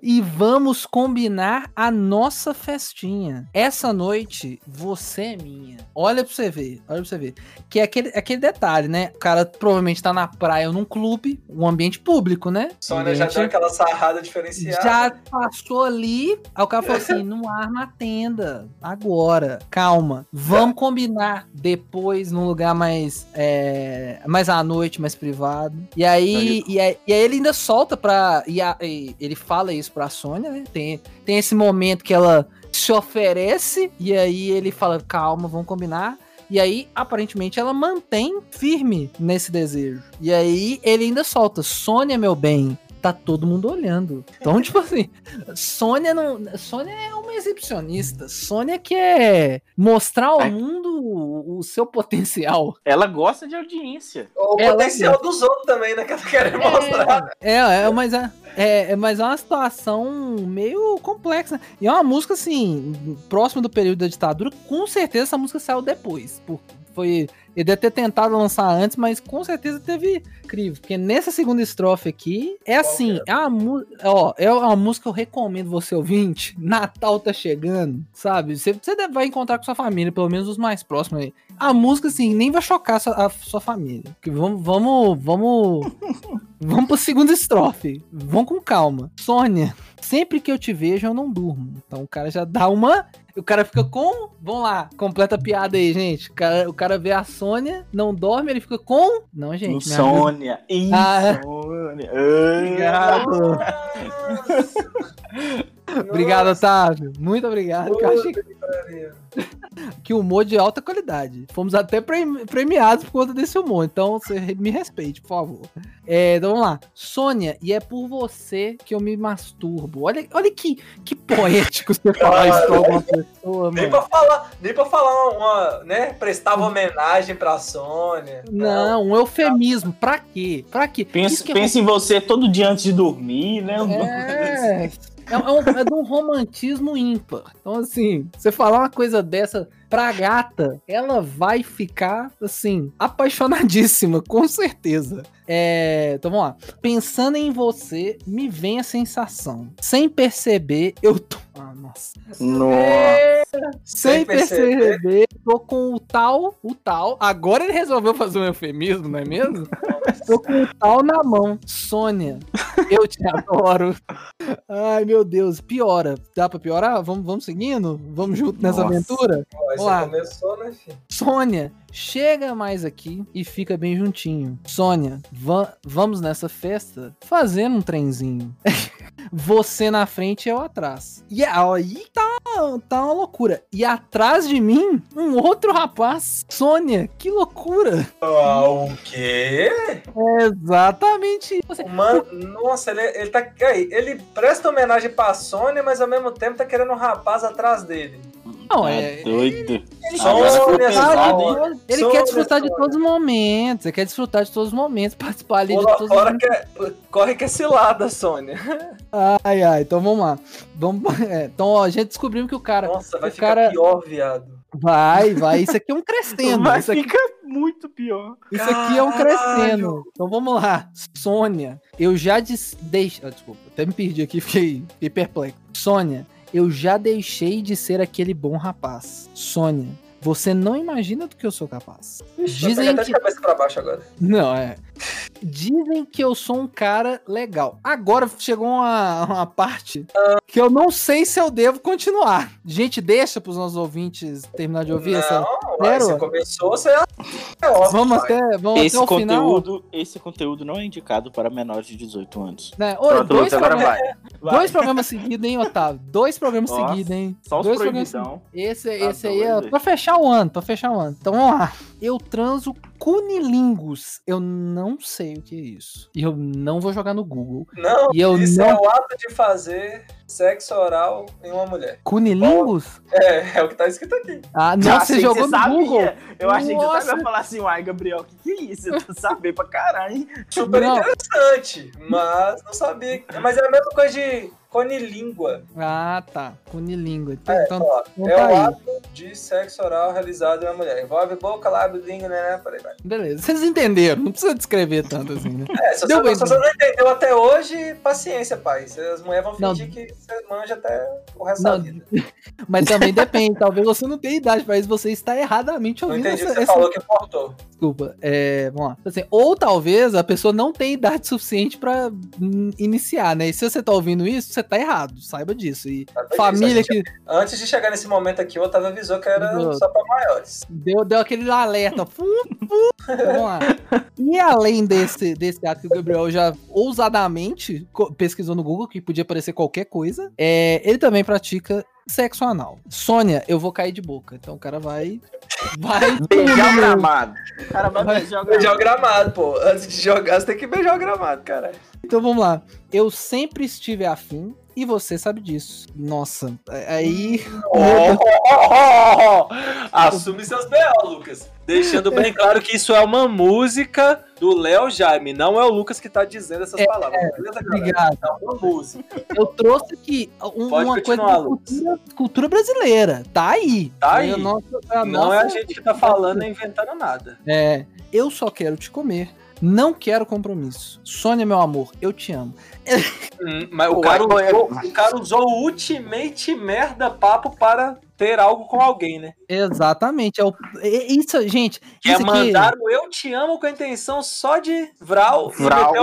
C: E vamos combinar a nossa festinha. Essa noite, você é minha. Olha pra você ver, olha pra você ver. Que é aquele, aquele detalhe, né? O cara provavelmente tá na praia ou num clube, um ambiente público, né?
B: Sônia já deu aquela sarrada diferenciada.
C: já passou ali, aí o cara falou assim: não arma a tenda. Agora, calma. Vamos combinar depois num lugar mais. É, mais à noite, mais privado. E aí, e aí, e aí ele ainda solta pra. E, a- e ele fala isso pra Sônia, né? Tem, tem esse momento que ela se oferece, e aí ele fala: calma, vamos combinar. E aí, aparentemente, ela mantém firme nesse desejo. E aí, ele ainda solta: Sônia, meu bem, tá todo mundo olhando. Então, [laughs] tipo assim, Sônia não. Sônia é uma exibicionista. Sônia quer mostrar ao
D: É.
C: mundo o, seu potencial.
D: Ela gosta de audiência.
B: O
C: Ela-
B: potencial dos outros também, né? Que ela quer mostrar.
C: É, é, mas é, é, é- mas é uma situação meio complexa. E é uma música, assim, próxima do período da ditadura. Com certeza essa música saiu depois. Por, foi. Ele deve ter tentado lançar antes, mas com certeza teve crivo. Porque nessa segunda estrofe aqui, é assim, é uma, ó, é uma música que eu recomendo você ouvinte. [laughs] Natal tá chegando, sabe? Você, você deve- vai encontrar com sua família, pelo menos os mais próximos aí. A música, assim, nem vai chocar a sua, a sua família. Porque vamos, vamos, vamos [laughs] Vamos pro segundo estrofe. Vamos com calma. Sônia, sempre que eu te vejo, eu não durmo. Então o cara já dá uma. O cara fica com. Vamos lá, completa a piada aí, gente. O cara, o cara vê a Sônia, não dorme, ele fica com. Não, gente. amiga-
D: Insônia.
C: Ah.
D: Insônia.
C: Obrigado. [laughs] Obrigado, Otávio. Muito obrigado. achei que- [laughs] que humor de alta qualidade. Fomos até premi- premiados por conta desse humor. Então, você me respeite, por favor. É, então vamos lá. Sônia, e é por você que eu me masturbo. Olha, olha que, que poético você [laughs] falar isso pra alguma pessoa,
B: Nem
C: mano.
B: pra falar, nem pra falar uma, né? Prestava homenagem pra Sônia.
C: Não, um eufemismo. Pra quê? Pra quê?
D: Pensa,
C: é
D: pensa em você todo dia antes de dormir, né?
C: É, é, é um, é de um romantismo ímpar. Então, assim, você falar uma coisa dessa pra gata, ela vai ficar, assim, apaixonadíssima, com certeza. É, então vamos lá. Pensando em você, me vem a sensação. Sem perceber, eu tô. Ah, nossa.
D: Nossa.
C: Sem,
B: Sem perceber.
C: perceber, tô com o tal, o tal. Agora ele resolveu fazer um eufemismo, não é mesmo? Tô com o tal na mão. Sônia, eu te adoro. Ai, meu Deus, piora. Dá pra piorar? Vamos, vamos seguindo? Vamos junto nessa
D: Nossa.
C: aventura?
B: Ó,
C: Olá.
B: Começou, né, filho?
C: Sônia, chega mais aqui e fica bem juntinho. Sônia, va- vamos nessa festa fazendo um trenzinho. [laughs] Você na frente e eu atrás. E aí tá, tá uma loucura. E atrás de mim, um outro rapaz. Sônia, que loucura.
B: Ah, o quê?
C: É exatamente isso.
B: Mano, nossa, ele, ele tá. Ele presta homenagem pra Sônia, mas ao mesmo tempo tá querendo um rapaz atrás dele.
C: Não,
D: Tá
C: é.
D: doido.
C: Ele
D: Agora ficou
B: Sônia,
D: pesado, hein?
B: Sônia.
C: Ele
B: Sônia,
C: quer desfrutar de todos os momentos. Ele quer desfrutar de todos os momentos, [laughs] participar ali de todos os
B: fora que é, corre que é cilada, Sônia. [laughs]
C: Ai, ai, então vamos lá. Vamos, [laughs] é, então, ó, a gente descobriu que o cara.
B: Nossa, vai
C: o
B: ficar
C: cara-
B: pior, viado.
C: Vai, vai. Isso aqui é um crescendo.
D: Vai
C: Isso aqui,
D: ficar muito pior.
C: isso aqui é um
B: Caralho.
C: crescendo. Então vamos lá. Sônia, eu já des... Ah, desculpa, até me perdi aqui, fiquei, fiquei perplexo. Sônia, eu já deixei de ser aquele bom rapaz. Sônia, você não imagina do que eu sou capaz.
B: Ixi,
C: Dizem
B: até
C: que-
B: de cabeça pra baixo agora.
C: Não, é. Dizem que eu sou um cara legal. Agora chegou uma, uma parte que eu não sei se eu devo continuar. Gente, deixa pros nossos ouvintes terminar de ouvir essa.
B: Não, você
C: Zero?
B: começou, você é óbvio.
C: Vamos
B: pai.
C: até, vamos
D: Esse
C: até o final.
D: conteúdo, esse conteúdo não é indicado para menores de 18 anos.
C: Né? Ô,
D: Pronto,
C: dois,
D: agora
C: programas,
D: vai.
C: Dois programas seguidos, hein, Otávio? Dois programas
D: Nossa,
C: seguidos, hein?
D: Só os
C: dois programas
D: proibidão.
C: Esse,
D: Tá
C: esse aí é pra fechar o ano, pra fechar o ano. Então vamos lá. Eu transo cunilingus. Eu não sei o que é isso. E eu não vou jogar no Google.
B: Não,
C: E eu
B: isso
C: não-
B: é o ato de fazer sexo oral em uma mulher.
C: Cunilingus?
B: É, é o que tá escrito aqui.
C: Ah, não, você jogou no
D: sabia.
C: Google.
D: Eu achei que você
C: Nossa.
D: ia falar assim, uai, Gabriel, que que é isso? Eu tô [laughs] sabendo pra caralho, hein?
B: Super
C: Não.
B: interessante, mas não sabia. Mas é a mesma coisa de conilíngua.
C: Ah, tá. Então,
B: É,
C: então,
B: ó,
C: então
B: é
C: tá
B: o
C: aí.
B: ato de sexo oral realizado em uma mulher. Envolve boca, lábio, língua, né? Por aí vai.
C: beleza. Vocês entenderam. Não precisa descrever tanto assim, né?
B: É, se você, não- se você não entendeu até hoje, paciência, pai. As mulheres vão
C: Não.
B: fingir que você manja até o resto
C: Não,
B: da vida. [laughs]
C: Mas também depende. Talvez você não tenha idade isso. Você está erradamente
B: Não
C: ouvindo
B: entendi o
C: essa,
B: que você
C: essa-
B: falou que importou.
C: Desculpa. É, vamos lá. Assim, ou talvez a pessoa não tenha idade suficiente pra hum, iniciar, né? E se você tá ouvindo isso, você tá errado. Saiba disso. E
B: Sabe disso,
C: família
B: gente-
C: que
B: Antes de chegar nesse momento aqui, o Otávio avisou que era
C: Avisou.
B: só pra maiores.
C: deu, deu aquele alerta. Fu, fu. Vamos lá. [laughs] E além desse, desse ato que o Gabriel já ousadamente pesquisou no Google, que podia parecer qualquer coisa, é, ele também pratica sexo anal. Sônia, eu vou cair de boca. Então o cara vai. Vai. [laughs]
D: Beijar o gramado. O cara vai
C: Vai
D: beijar o
B: Beijar o
D: gramado.
B: gramado, pô. Antes de jogar, você tem que beijar o gramado, cara.
C: Então vamos lá. Eu sempre estive afim e você sabe disso. Nossa, aí.
B: Assume seus B.O., Lucas. Deixando bem claro que isso é uma música do Léo Jaime, não é o Lucas que tá dizendo essas palavras. Beleza, galera?
C: Obrigado.
B: É uma música.
C: Eu trouxe aqui um- uma coisa da cultura, cultura brasileira. Tá aí.
B: Tá
C: É
B: aí.
C: a nossa-
B: Não é a
C: nossa-
B: gente que tá falando nem inventando nada.
C: É, eu só quero te comer. Não quero compromisso. Sônia, meu amor, eu te amo.
B: Hum, mas o cara, usou, o cara usou o ultimate merda papo para ter algo com alguém, né?
C: Exatamente. É o, é isso, gente.
B: Que é
C: isso aqui-
B: mandar o eu te amo com a intenção só de vral.
D: Vral.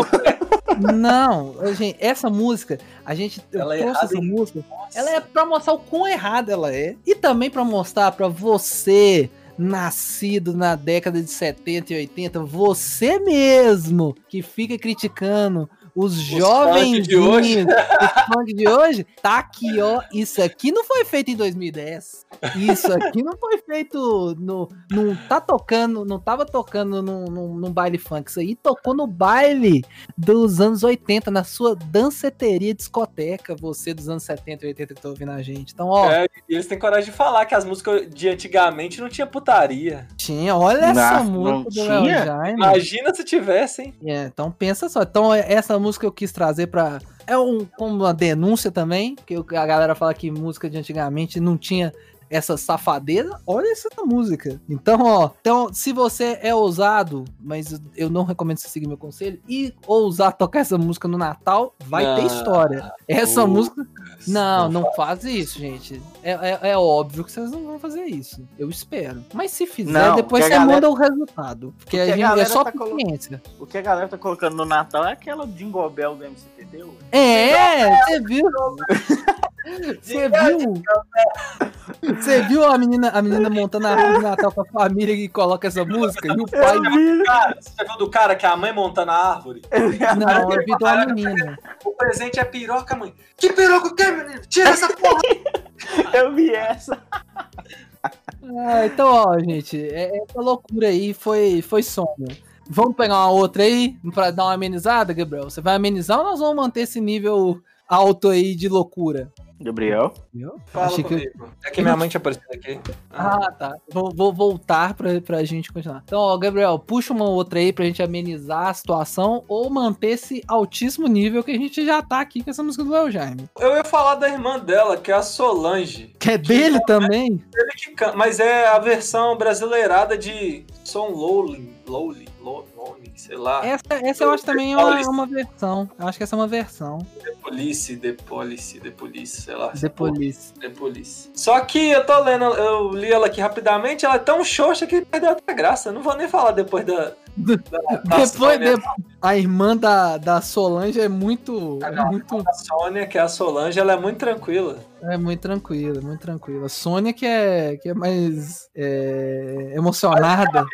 C: Não, gente, essa música, a gente
B: Ela é
C: essa música. Ela é pra mostrar o quão errada ela é. E também pra mostrar pra você, nascido na década de 70 e 80, você mesmo que fica criticando os jovens
B: de hoje.
C: os funk de hoje, tá aqui, ó. Isso aqui não foi feito em 2010. Isso aqui não foi feito no. Não tá tocando, não tava tocando num, num, num baile funk. Isso aí tocou no baile dos anos 80, na sua danceteria discoteca, você dos anos 70 e 80 que tá ouvindo a gente. Então, ó,
B: É, e eles têm coragem de falar que as músicas de antigamente não tinha putaria.
C: tinha, olha essa
D: Não,
C: música do Léo? Jaime.
B: Imagina se tivessem.
C: É, então pensa só. Então é- essa música eu quis trazer pra. É um, como uma denúncia também, que a galera fala que música de antigamente não tinha essa safadeza, olha essa música. Então, ó, então, se você é ousado, mas eu não recomendo você seguir meu conselho, e ousar tocar essa música no Natal, vai ter
B: Ah,
C: história. Essa música. Não, não
B: faz.
C: faz isso, gente. É, é, é óbvio que vocês não vão fazer isso. Eu espero. Mas se fizer,
D: Não,
C: depois você
D: galera-
C: manda o resultado. Porque
D: que
C: a gente, é só
D: tá colo-. O que a galera tá colocando no Natal é aquela Jingle Bell do MCTT. ué.
C: É, você viu? [laughs] Você viu? Você viu a menina, a menina montando a árvore de Natal com a família e coloca essa música? E o pai.
B: Cara, você viu do cara que é a mãe montando a árvore?
C: Não, eu vi uma menina.
B: O presente é piroca, mãe. Que piroca o quê, menino? Tira essa porra! [laughs]
D: Eu vi essa.
C: Ah, então, ó, gente, é- essa loucura aí foi, foi sonho. Vamos pegar uma outra aí pra dar uma amenizada, Gabriel? Você vai amenizar ou nós vamos manter esse nível alto aí de loucura?
D: Gabriel?
C: Viu?
B: Fala
C: Achei que-
B: comigo. É que minha mãe tinha aparecido aqui.
C: Ah, tá. Vou, vou voltar pra, pra gente continuar. Então, ó, Gabriel, puxa uma outra aí pra gente amenizar a situação ou manter esse altíssimo nível que a gente já tá aqui com essa música do Léo Jaime.
B: Eu ia falar da irmã dela, que é a Solange.
C: Que é dele também?
B: Ele que canta, mas é a versão brasileirada de Som Lowly, Lowly, Sei lá.
C: Essa, essa eu acho também é uma, uma versão. Eu acho que essa é uma versão.
B: The Police, The Police, The Police, sei lá.
C: The Police.
B: The Police. Só que eu tô lendo, eu li ela aqui rapidamente, ela é tão xoxa que perdeu até a graça. Eu não vou nem falar depois da. da, [laughs] da
C: Depois, de- a irmã da, da Solange é muito. É muito,
B: da Sônia, que é a Solange, ela é muito tranquila.
C: é muito tranquila, muito tranquila. Sônia que é, que é mais é, emocionada.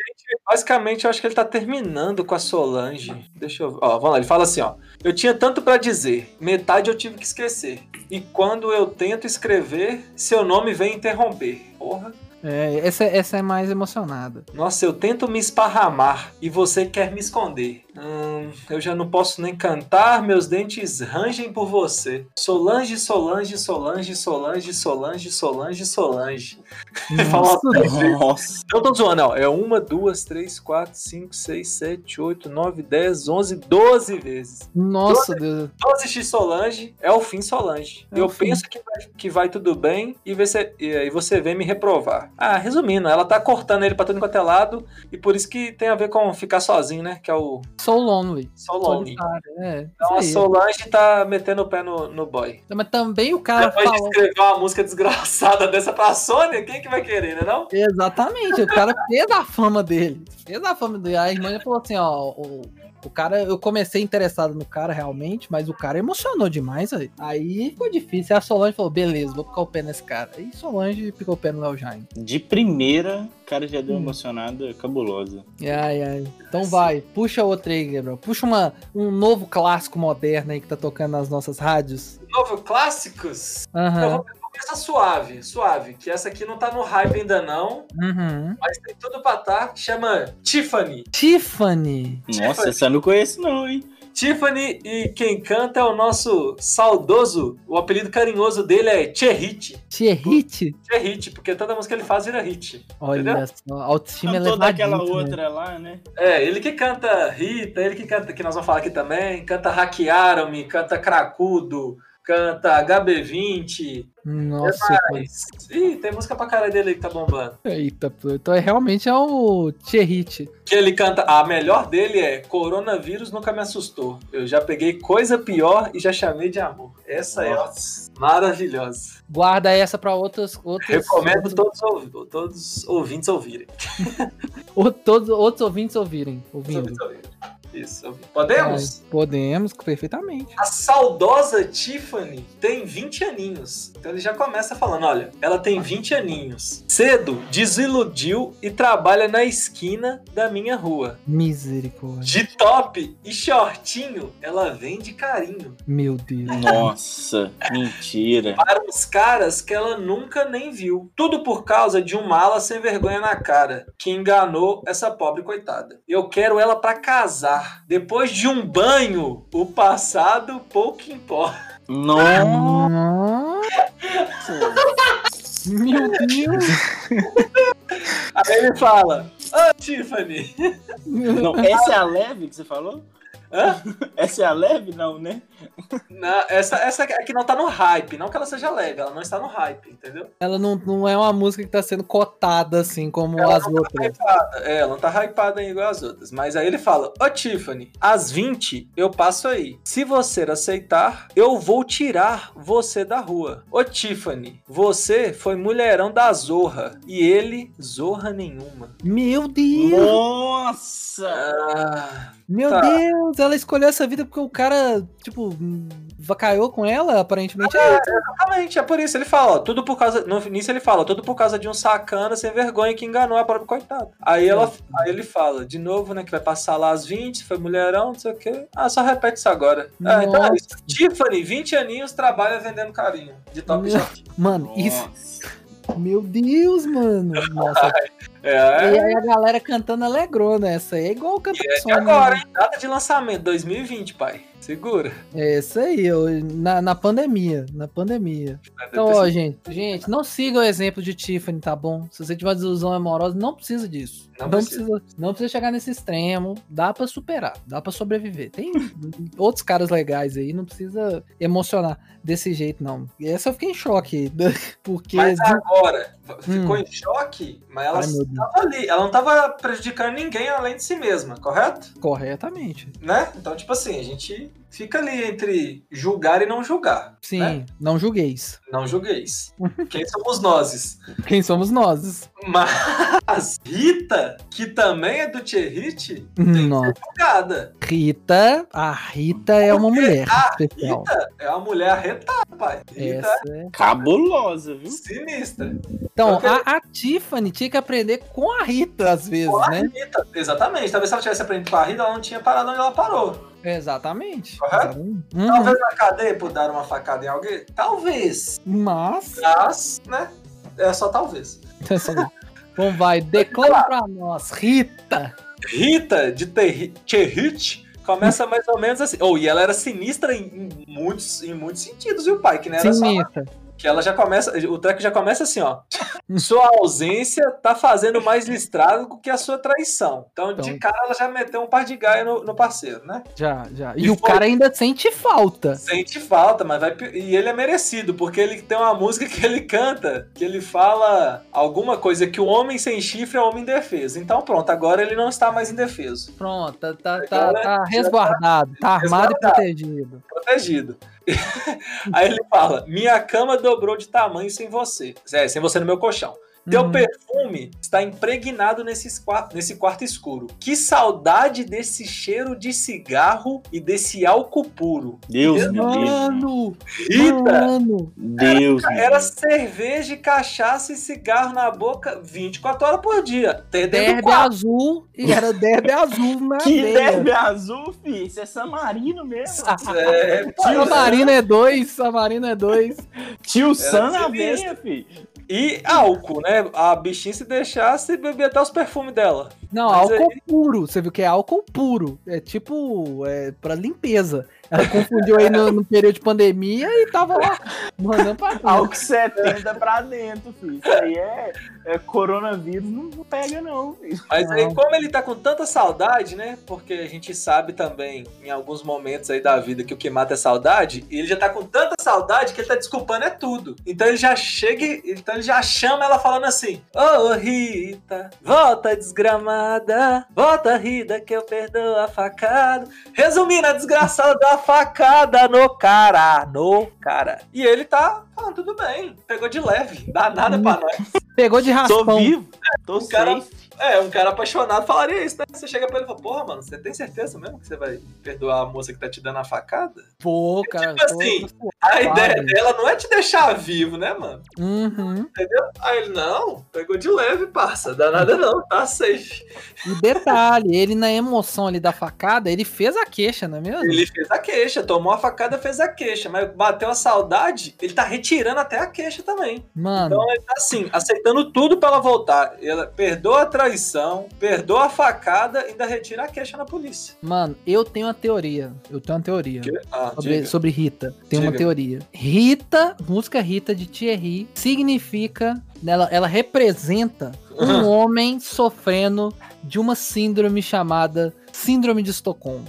B: Basicamente, eu acho que ele tá terminando com a Solange. Deixa eu ver. Ó, vamos lá, ele fala assim, ó. Eu tinha tanto pra dizer, metade eu tive que esquecer. E quando eu tento escrever, seu nome vem interromper. Porra.
C: É, essa, essa é mais emocionada.
B: Nossa, eu tento me esparramar e você quer me esconder. Hum, eu já não posso nem cantar, meus dentes rangem por você. Solange, Solange, Solange, Solange, Solange, Solange, Solange. [laughs] Fala
C: Nossa.
D: Nossa.
B: Eu tô zoando, ó. É uma, duas, três, quatro, cinco, seis, sete, oito, nove, dez, onze, doze vezes.
C: Nossa, Deus.
B: 12 X Solange é o fim Solange.
C: É
B: eu
C: fim.
B: penso que vai, que vai tudo bem e você, e aí você vem me reprovar. Ah, resumindo, ela tá cortando ele pra tudo quanto é lado e por isso que tem a ver com ficar sozinho, né? Que é o
C: So lonely.
B: Solone.
C: Solitário, É,
B: Então a. Solange tá metendo o pé no, no boy.
C: Mas também o cara
B: Depois de
C: falou.
B: escrever uma música desgraçada dessa pra Sônia, quem que vai querer, né não?
C: Exatamente, o cara fez a fama dele. Fez a fama dele. A irmã já falou assim, ó. O, o cara, eu comecei interessado no cara realmente, mas o cara emocionou demais aí. Aí ficou difícil. Aí a Solange falou: beleza, vou picar o pé nesse cara. Aí Solange picou o pé no Léo Jaime.
D: De primeira, o cara já deu
C: Hum.
D: emocionada cabulosa.
C: Ai, ai. Então vai, puxa outra aí, Gabriel. Puxa uma, um novo clássico moderno aí que tá tocando nas nossas rádios.
B: Novo Clássicos?
C: Aham.
B: vou começar suave, suave. Que essa aqui não tá no hype ainda não,
C: Uhum.
B: mas tem tudo pra tá. que Chama Tiffany.
C: Tiffany.
D: Nossa, essa eu não conheço não, hein?
B: Tiffany e quem canta é o nosso saudoso, o apelido carinhoso dele é Cherrit.
C: Tierrit.
B: Cherrit, porque toda música que ele faz vira hit.
C: Olha
B: Entendeu?
C: só, autoestima
D: Cantou
C: elevadíssima.
D: daquela outra lá, né?
B: É, ele que canta Rita, ele que canta, que nós vamos falar aqui também, canta Hackearam-me, canta Cracudo, canta HB20.
C: Nossa,
B: Mas, ih, tem música pra caralho dele aí que tá bombando.
C: eita, então é, realmente é o Tierrit.
B: Que ele canta, a melhor dele é Coronavírus nunca me assustou. Eu já peguei coisa pior e já chamei de amor. Essa é
D: Nossa.
B: maravilhosa.
C: Guarda essa pra outras. outras
B: Recomendo
C: outros,
B: todos, ouvi- todos os ouvintes ouvirem. [laughs]
C: ou- todos outros ouvintes ouvirem. Ouvindo.
B: ouvintes ouvirem. Isso, podemos?
C: Ai, podemos, perfeitamente.
B: A saudosa Tiffany tem 20 aninhos. Então ele já começa falando: olha, ela tem 20 aninhos. Cedo desiludiu e trabalha na esquina da minha rua.
C: Misericórdia.
B: De top e shortinho, ela vende carinho.
C: Meu Deus.
D: Nossa, mentira.
B: Para os caras que ela nunca nem viu. Tudo por causa de um mala sem vergonha na cara, que enganou essa pobre coitada. Eu quero ela pra casar. Depois de um banho, o passado pouco importa.
D: Nossa.
C: Meu Deus.
B: Aí ele fala: Ô Tiffany,
D: Não, essa é a leve que você falou?
B: Hã?
D: Essa é a leve, não, né?
B: Não, essa, essa é que não tá no hype. Não que ela seja leve, ela não está no hype, entendeu?
C: Ela não, não é uma música que tá sendo cotada assim como
B: Ela
C: as
B: não tá
C: outras.
B: hypada. É, ela não tá hypada igual as outras. Mas aí ele fala: Ô Tiffany, às 20 eu passo aí. Se você aceitar, eu vou tirar você da rua. Ô Tiffany, você foi mulherão da Zorra. E ele, Zorra nenhuma.
C: Meu Deus!
D: Nossa!
B: Ah,
C: Meu
B: Tá.
C: Deus! Ela escolheu essa vida porque o cara, tipo, vacaiou com ela, aparentemente. É,
B: exatamente, é por isso. Ele fala: Ó, tudo por causa. No início ele fala: tudo por causa de um sacana sem vergonha que enganou a própria coitada. Aí, ela, aí ele fala: de novo, né? Que vai passar lá às 20, foi mulherão, não sei o quê. Ah, só repete isso agora. É, então é isso. Tiffany, 20 aninhos, trabalha vendendo carinho. De top.
C: Mano, isso. Meu Deus, mano. Nossa.
B: É,
C: E aí a galera cantando alegrou nessa. É igual o cantor
B: E agora, hein? Data de lançamento, 2020, pai. Segura.
C: É isso aí, eu- na, na pandemia. Na pandemia. Então, ó, gente, gente, não siga o exemplo de Tiffany, tá bom? Se você tiver desilusão amorosa, não precisa disso.
B: Não
C: Não,
B: precisa.
C: precisa. não precisa chegar nesse extremo. Dá pra superar, dá pra sobreviver. Tem [laughs] outros caras legais aí, não precisa emocionar desse jeito, não. E essa eu fiquei em choque. [laughs] Porque.
B: Mas agora, ficou
C: Hum.
B: em choque, mas ela
C: Ai, meu Deus.
B: tava ali. Ela não tava prejudicando ninguém além de si mesma, correto?
C: Corretamente.
B: Né? Então, tipo assim, a gente fica ali entre julgar e não julgar.
C: Sim,
B: né?
C: não julgueis.
B: Não julgueis. Quem somos nós? [laughs]
C: Quem somos nós?
B: Mas Rita, que também é do Tcherrit, tem
C: Nossa.
B: que ser julgada.
C: Rita, a Rita é uma mulher especial.
B: Rita é uma mulher arretada, pai. Rita
C: Essa é-
D: Cabulosa,
B: é
D: viu?
B: sinistra.
C: Então,
B: Porque-
C: a, a Tiffany tinha que aprender com a Rita, às vezes,
B: Com a
C: né?
B: Rita, exatamente. Talvez se ela tivesse aprendido com a Rita, ela não tinha parado onde ela parou.
C: Exatamente. Uhum.
B: Talvez na cadeia por dar uma facada em alguém. Talvez.
C: Mas.
B: Mas, né? É só talvez. [laughs]
C: Então vai, declara pra nós, Rita.
B: Rita de Tcherrit começa mais ou menos assim. Oh, e ela era sinistra em, em muitos, em muitos sentidos, viu, pai? Que não era só. Que ela já começa. O track já começa assim, ó. Sua ausência tá fazendo mais estrago que a sua traição. Então, de
C: Então.
B: cara, ela já meteu um par de gaia no, no parceiro, né?
C: Já, já. E,
B: E
C: o
B: foi.
C: cara ainda sente falta.
B: Sente falta, mas vai. E ele é merecido, porque ele tem uma música que ele canta, que ele fala alguma coisa que o homem sem chifre é homem indefeso. Então, pronto, agora ele não está mais indefeso.
C: Pronto, tá, tá, tá, tá resguardado, tá armado e
B: Resguardado.
C: protegido.
B: protegido. [laughs] Aí ele fala: Minha cama dobrou de tamanho sem você. É, sem você no meu colchão. Teu
C: Uhum.
B: perfume está impregnado nesse, nesse quarto escuro. Que saudade desse cheiro de cigarro e desse álcool puro.
D: Deus me livre.
C: Mano,
B: Rita,
C: mano.
D: Deus
B: era
D: livre.
B: cerveja, e cachaça e cigarro na boca 24 horas por dia. Até quarto.
C: azul e era derby azul na
D: Que derby azul, fi. Isso é Samarino mesmo.
B: É,
C: Tio Marino é dois, Samarino é dois.
D: Tio Sam na veia, fi.
B: E álcool, né? A bichinha se deixasse beber até os perfumes dela.
C: Não,
B: Mas
C: álcool puro. Você viu que é álcool puro. É tipo, é pra limpeza. Ela confundiu aí no, no período de pandemia e tava lá mandando pra tudo.
D: Álcool 70 pra dentro, fi. Isso aí é, é coronavírus, não não pega não.
B: Mas
C: Não.
B: aí, como ele tá com tanta saudade, né? Porque a gente sabe também, em alguns momentos aí da vida, que o que mata é saudade, e ele já tá com tanta saudade que ele tá desculpando é tudo. Então ele já chega, e- então ele já chama ela falando assim: Ô Rita, volta desgramada, volta Rita que eu perdoo a facada. Resumindo, a desgraçada da facada no cara, no cara. E ele tá falando, tudo bem, pegou de leve, dá nada pra nós.
C: Pegou de
D: Tô
C: raspão.
D: vivo, tô
B: O cara-
D: safe.
B: É, um cara apaixonado falaria isso, né? Você chega pra ele e fala, porra, mano, você tem certeza mesmo que você vai perdoar a moça que tá te dando a facada?
C: Pô, cara.
B: Tipo assim,
C: tô
B: A ideia dela não é te deixar vivo, né, mano?
C: Uhum.
B: Aí ele, não, pegou de leve, parça, dá nada não, tá safe.
C: E detalhe, ele na emoção ali da facada, ele fez a queixa, não é mesmo?
B: Ele fez a queixa, tomou a facada, fez a queixa, mas bateu a saudade, ele tá retirando até a queixa também.
C: Mano,
B: Então ele tá assim, aceitando tudo pra ela voltar. Ela perdoa a traição, perdoa a facada e ainda retira a queixa na polícia.
C: mano, eu tenho uma teoria. Eu tenho uma teoria.
B: Ah,
C: Sobre, sobre Rita. Tem uma teoria. Rita, música Rita de Thierry, significa. Ela, ela representa um homem sofrendo de uma síndrome chamada Síndrome de Estocolmo.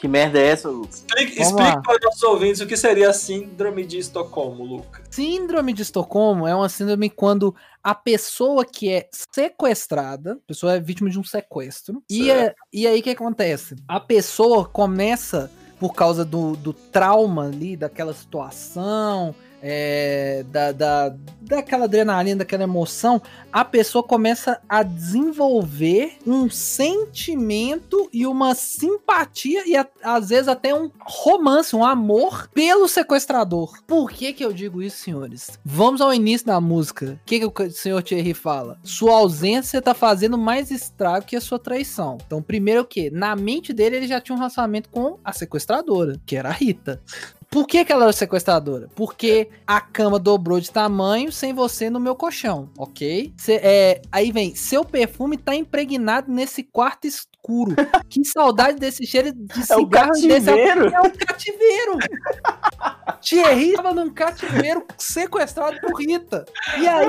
D: Que merda é essa, Lucas?
B: Explique, explique para os nossos ouvintes o que seria a síndrome de Estocolmo, Lucas.
C: Síndrome de Estocolmo é uma síndrome quando a pessoa que é sequestrada, a pessoa é vítima de um sequestro, e, é- e aí o que acontece? A pessoa começa, por causa do, do trauma ali, daquela situação, é, da, da, daquela adrenalina, daquela emoção, a pessoa começa a desenvolver um sentimento e uma simpatia e a- às vezes até um romance, um amor pelo sequestrador. Por que que eu digo isso, senhores? Vamos ao início da música. O que, que o senhor Thierry fala? Sua ausência tá fazendo mais estrago que a sua traição. Então, primeiro o quê? Na mente dele, ele já tinha um relacionamento com a sequestradora, que era a Rita. Por que, que ela era sequestradora? Porque a cama dobrou de tamanho sem você no meu colchão, ok? Cê- é, aí vem, seu perfume tá impregnado nesse quarto escuro. Que saudade desse cheiro de
D: É
C: cigarro e desse é um cativeiro. Thierry tava num cativeiro sequestrado por Rita. E aí,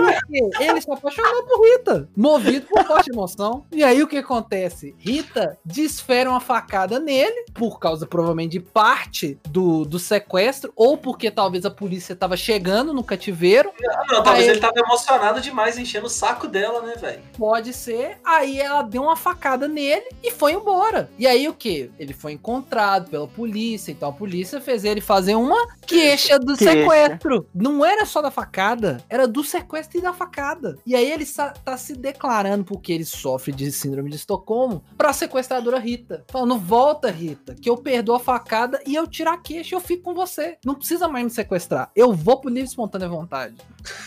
C: ele se apaixonou por Rita, movido por forte emoção. E aí, o que acontece? Rita desfere uma facada nele, por causa provavelmente de parte do, do sequestro, ou porque talvez a polícia tava chegando no cativeiro.
B: Ah, não, talvez ele tava emocionado demais, enchendo o saco dela, né, velho?
C: Pode ser. Aí ela deu uma facada nele e foi embora. E aí o que? Ele foi encontrado pela polícia. Então a polícia fez ele fazer uma queixa do
D: Queixa.
C: sequestro. Não era só da facada, era do sequestro e da facada. E aí ele tá se declarando porque ele sofre de síndrome de Estocolmo pra sequestradora Rita. Falando, volta Rita, que eu perdoo a facada e eu tiro a queixa e eu fico com você. Não precisa mais me sequestrar. Eu vou pro livre espontânea vontade.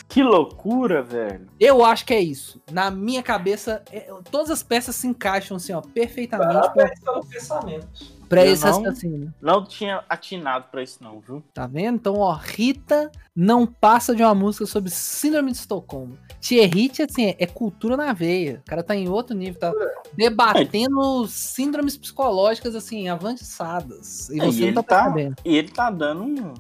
D: Que loucura, velho.
C: Eu acho que é isso. Na minha cabeça, é- todas as peças se encaixam assim, ó, perfeitamente pra,
B: Parabéns pelo pensamento.
C: pra
D: Eu
C: esse
D: não-
C: raciocínio.
D: Não tinha atinado pra isso, não, viu?
C: Tá vendo? Então, ó, Rita não passa de uma música sobre síndrome de Estocolmo. Thierry, assim, é, é cultura na veia. O cara tá em outro nível, tá debatendo síndromes psicológicas, assim, avançadas. E
D: É,
C: você
D: e
C: não
D: ele
C: tá
D: tá-. E ele tá dando um.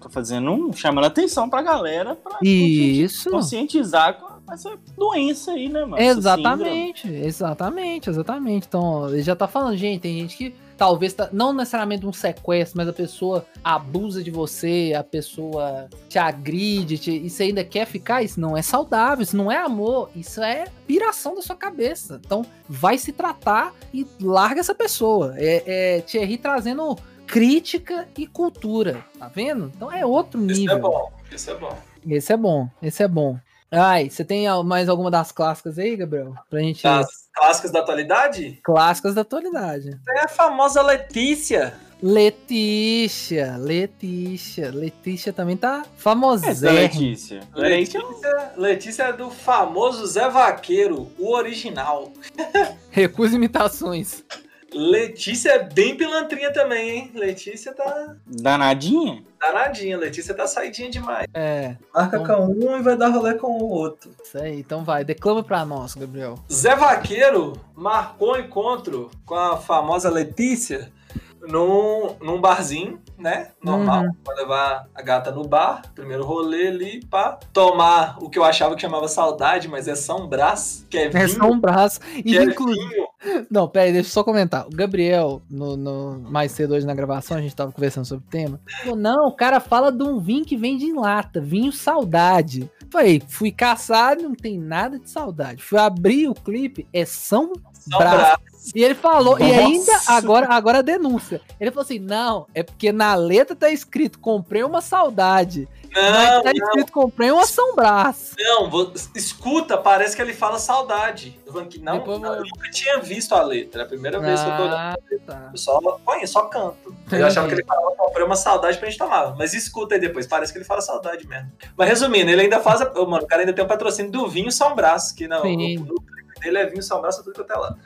D: Tá fazendo um. chamando atenção pra galera pra
C: Isso.
D: conscientizar com essa doença aí, né, mano?
C: Exatamente, exatamente, exatamente. Então, ele já tá falando, gente, tem gente que talvez tá, não necessariamente um sequestro, mas a pessoa abusa de você, a pessoa te agride, te, e você ainda quer ficar, isso não é saudável, isso não é amor, isso é piração da sua cabeça. Então, vai se tratar e larga essa pessoa. É, é Thierry trazendo crítica e cultura, tá vendo? Então é outro
B: Isso
C: nível.
B: é bom, isso é bom.
C: Esse é bom, esse é bom. Ai, você tem mais alguma das clássicas aí, Gabriel? Pra gente.
B: Das clássicas da atualidade?
C: Clássicas da atualidade.
B: É a famosa Letícia.
C: Letícia, Letícia. Letícia também tá
D: Essa
C: famosérrima.
D: Letícia.
B: Letícia, Letícia é do famoso Zé Vaqueiro, o original.
C: Recusa imitações.
B: Letícia é bem pilantrinha também, hein? Letícia tá
D: Danadinha?
B: danadinha. Letícia tá saidinha demais.
C: É,
B: Marca com um e vai dar rolê com o outro.
C: isso aí. Então vai, declama pra nós, Gabriel.
B: Zé Vaqueiro marcou um encontro com a famosa Letícia num, num barzinho, né? Normal,
C: Uhum.
B: pra levar a gata no bar, primeiro rolê ali, pra tomar o que eu achava que chamava saudade, mas é São Brás, que é vinho.
C: É um braço. E
B: é
C: inclusive. Não, pera aí, deixa eu só comentar. O Gabriel, no, no- mais cedo hoje na gravação, a gente tava conversando sobre o tema. Falou, não, o cara fala de um vinho que vem de lata, vinho saudade. Falei, fui caçar, não tem nada de saudade. Fui abrir o clipe, é São
B: São
C: Brás.
B: Brás.
C: E ele falou, e
D: Nossa.
C: ainda, agora, agora a denúncia. Ele falou assim: não, é porque na letra tá escrito, comprei uma saudade.
B: Não,
C: tá escrito, comprei uma São Brás.
B: não, vou- escuta, parece que ele fala saudade. Eu falando que não,
C: Depois
B: não, eu nunca tinha visto a letra, é a primeira vez que eu tô olhando.
C: Ah, tá.
B: Eu só conheço, só canto. Eu achava que ele falava comprei uma saudade pra gente tomar. Mas escuta aí depois, parece que ele fala saudade mesmo. Mas resumindo, ele ainda faz. A, mano, o cara ainda tem um patrocínio do vinho São Brás, que não.
C: Sim.
B: No, no dele é vinho Brás, tudo que até lá.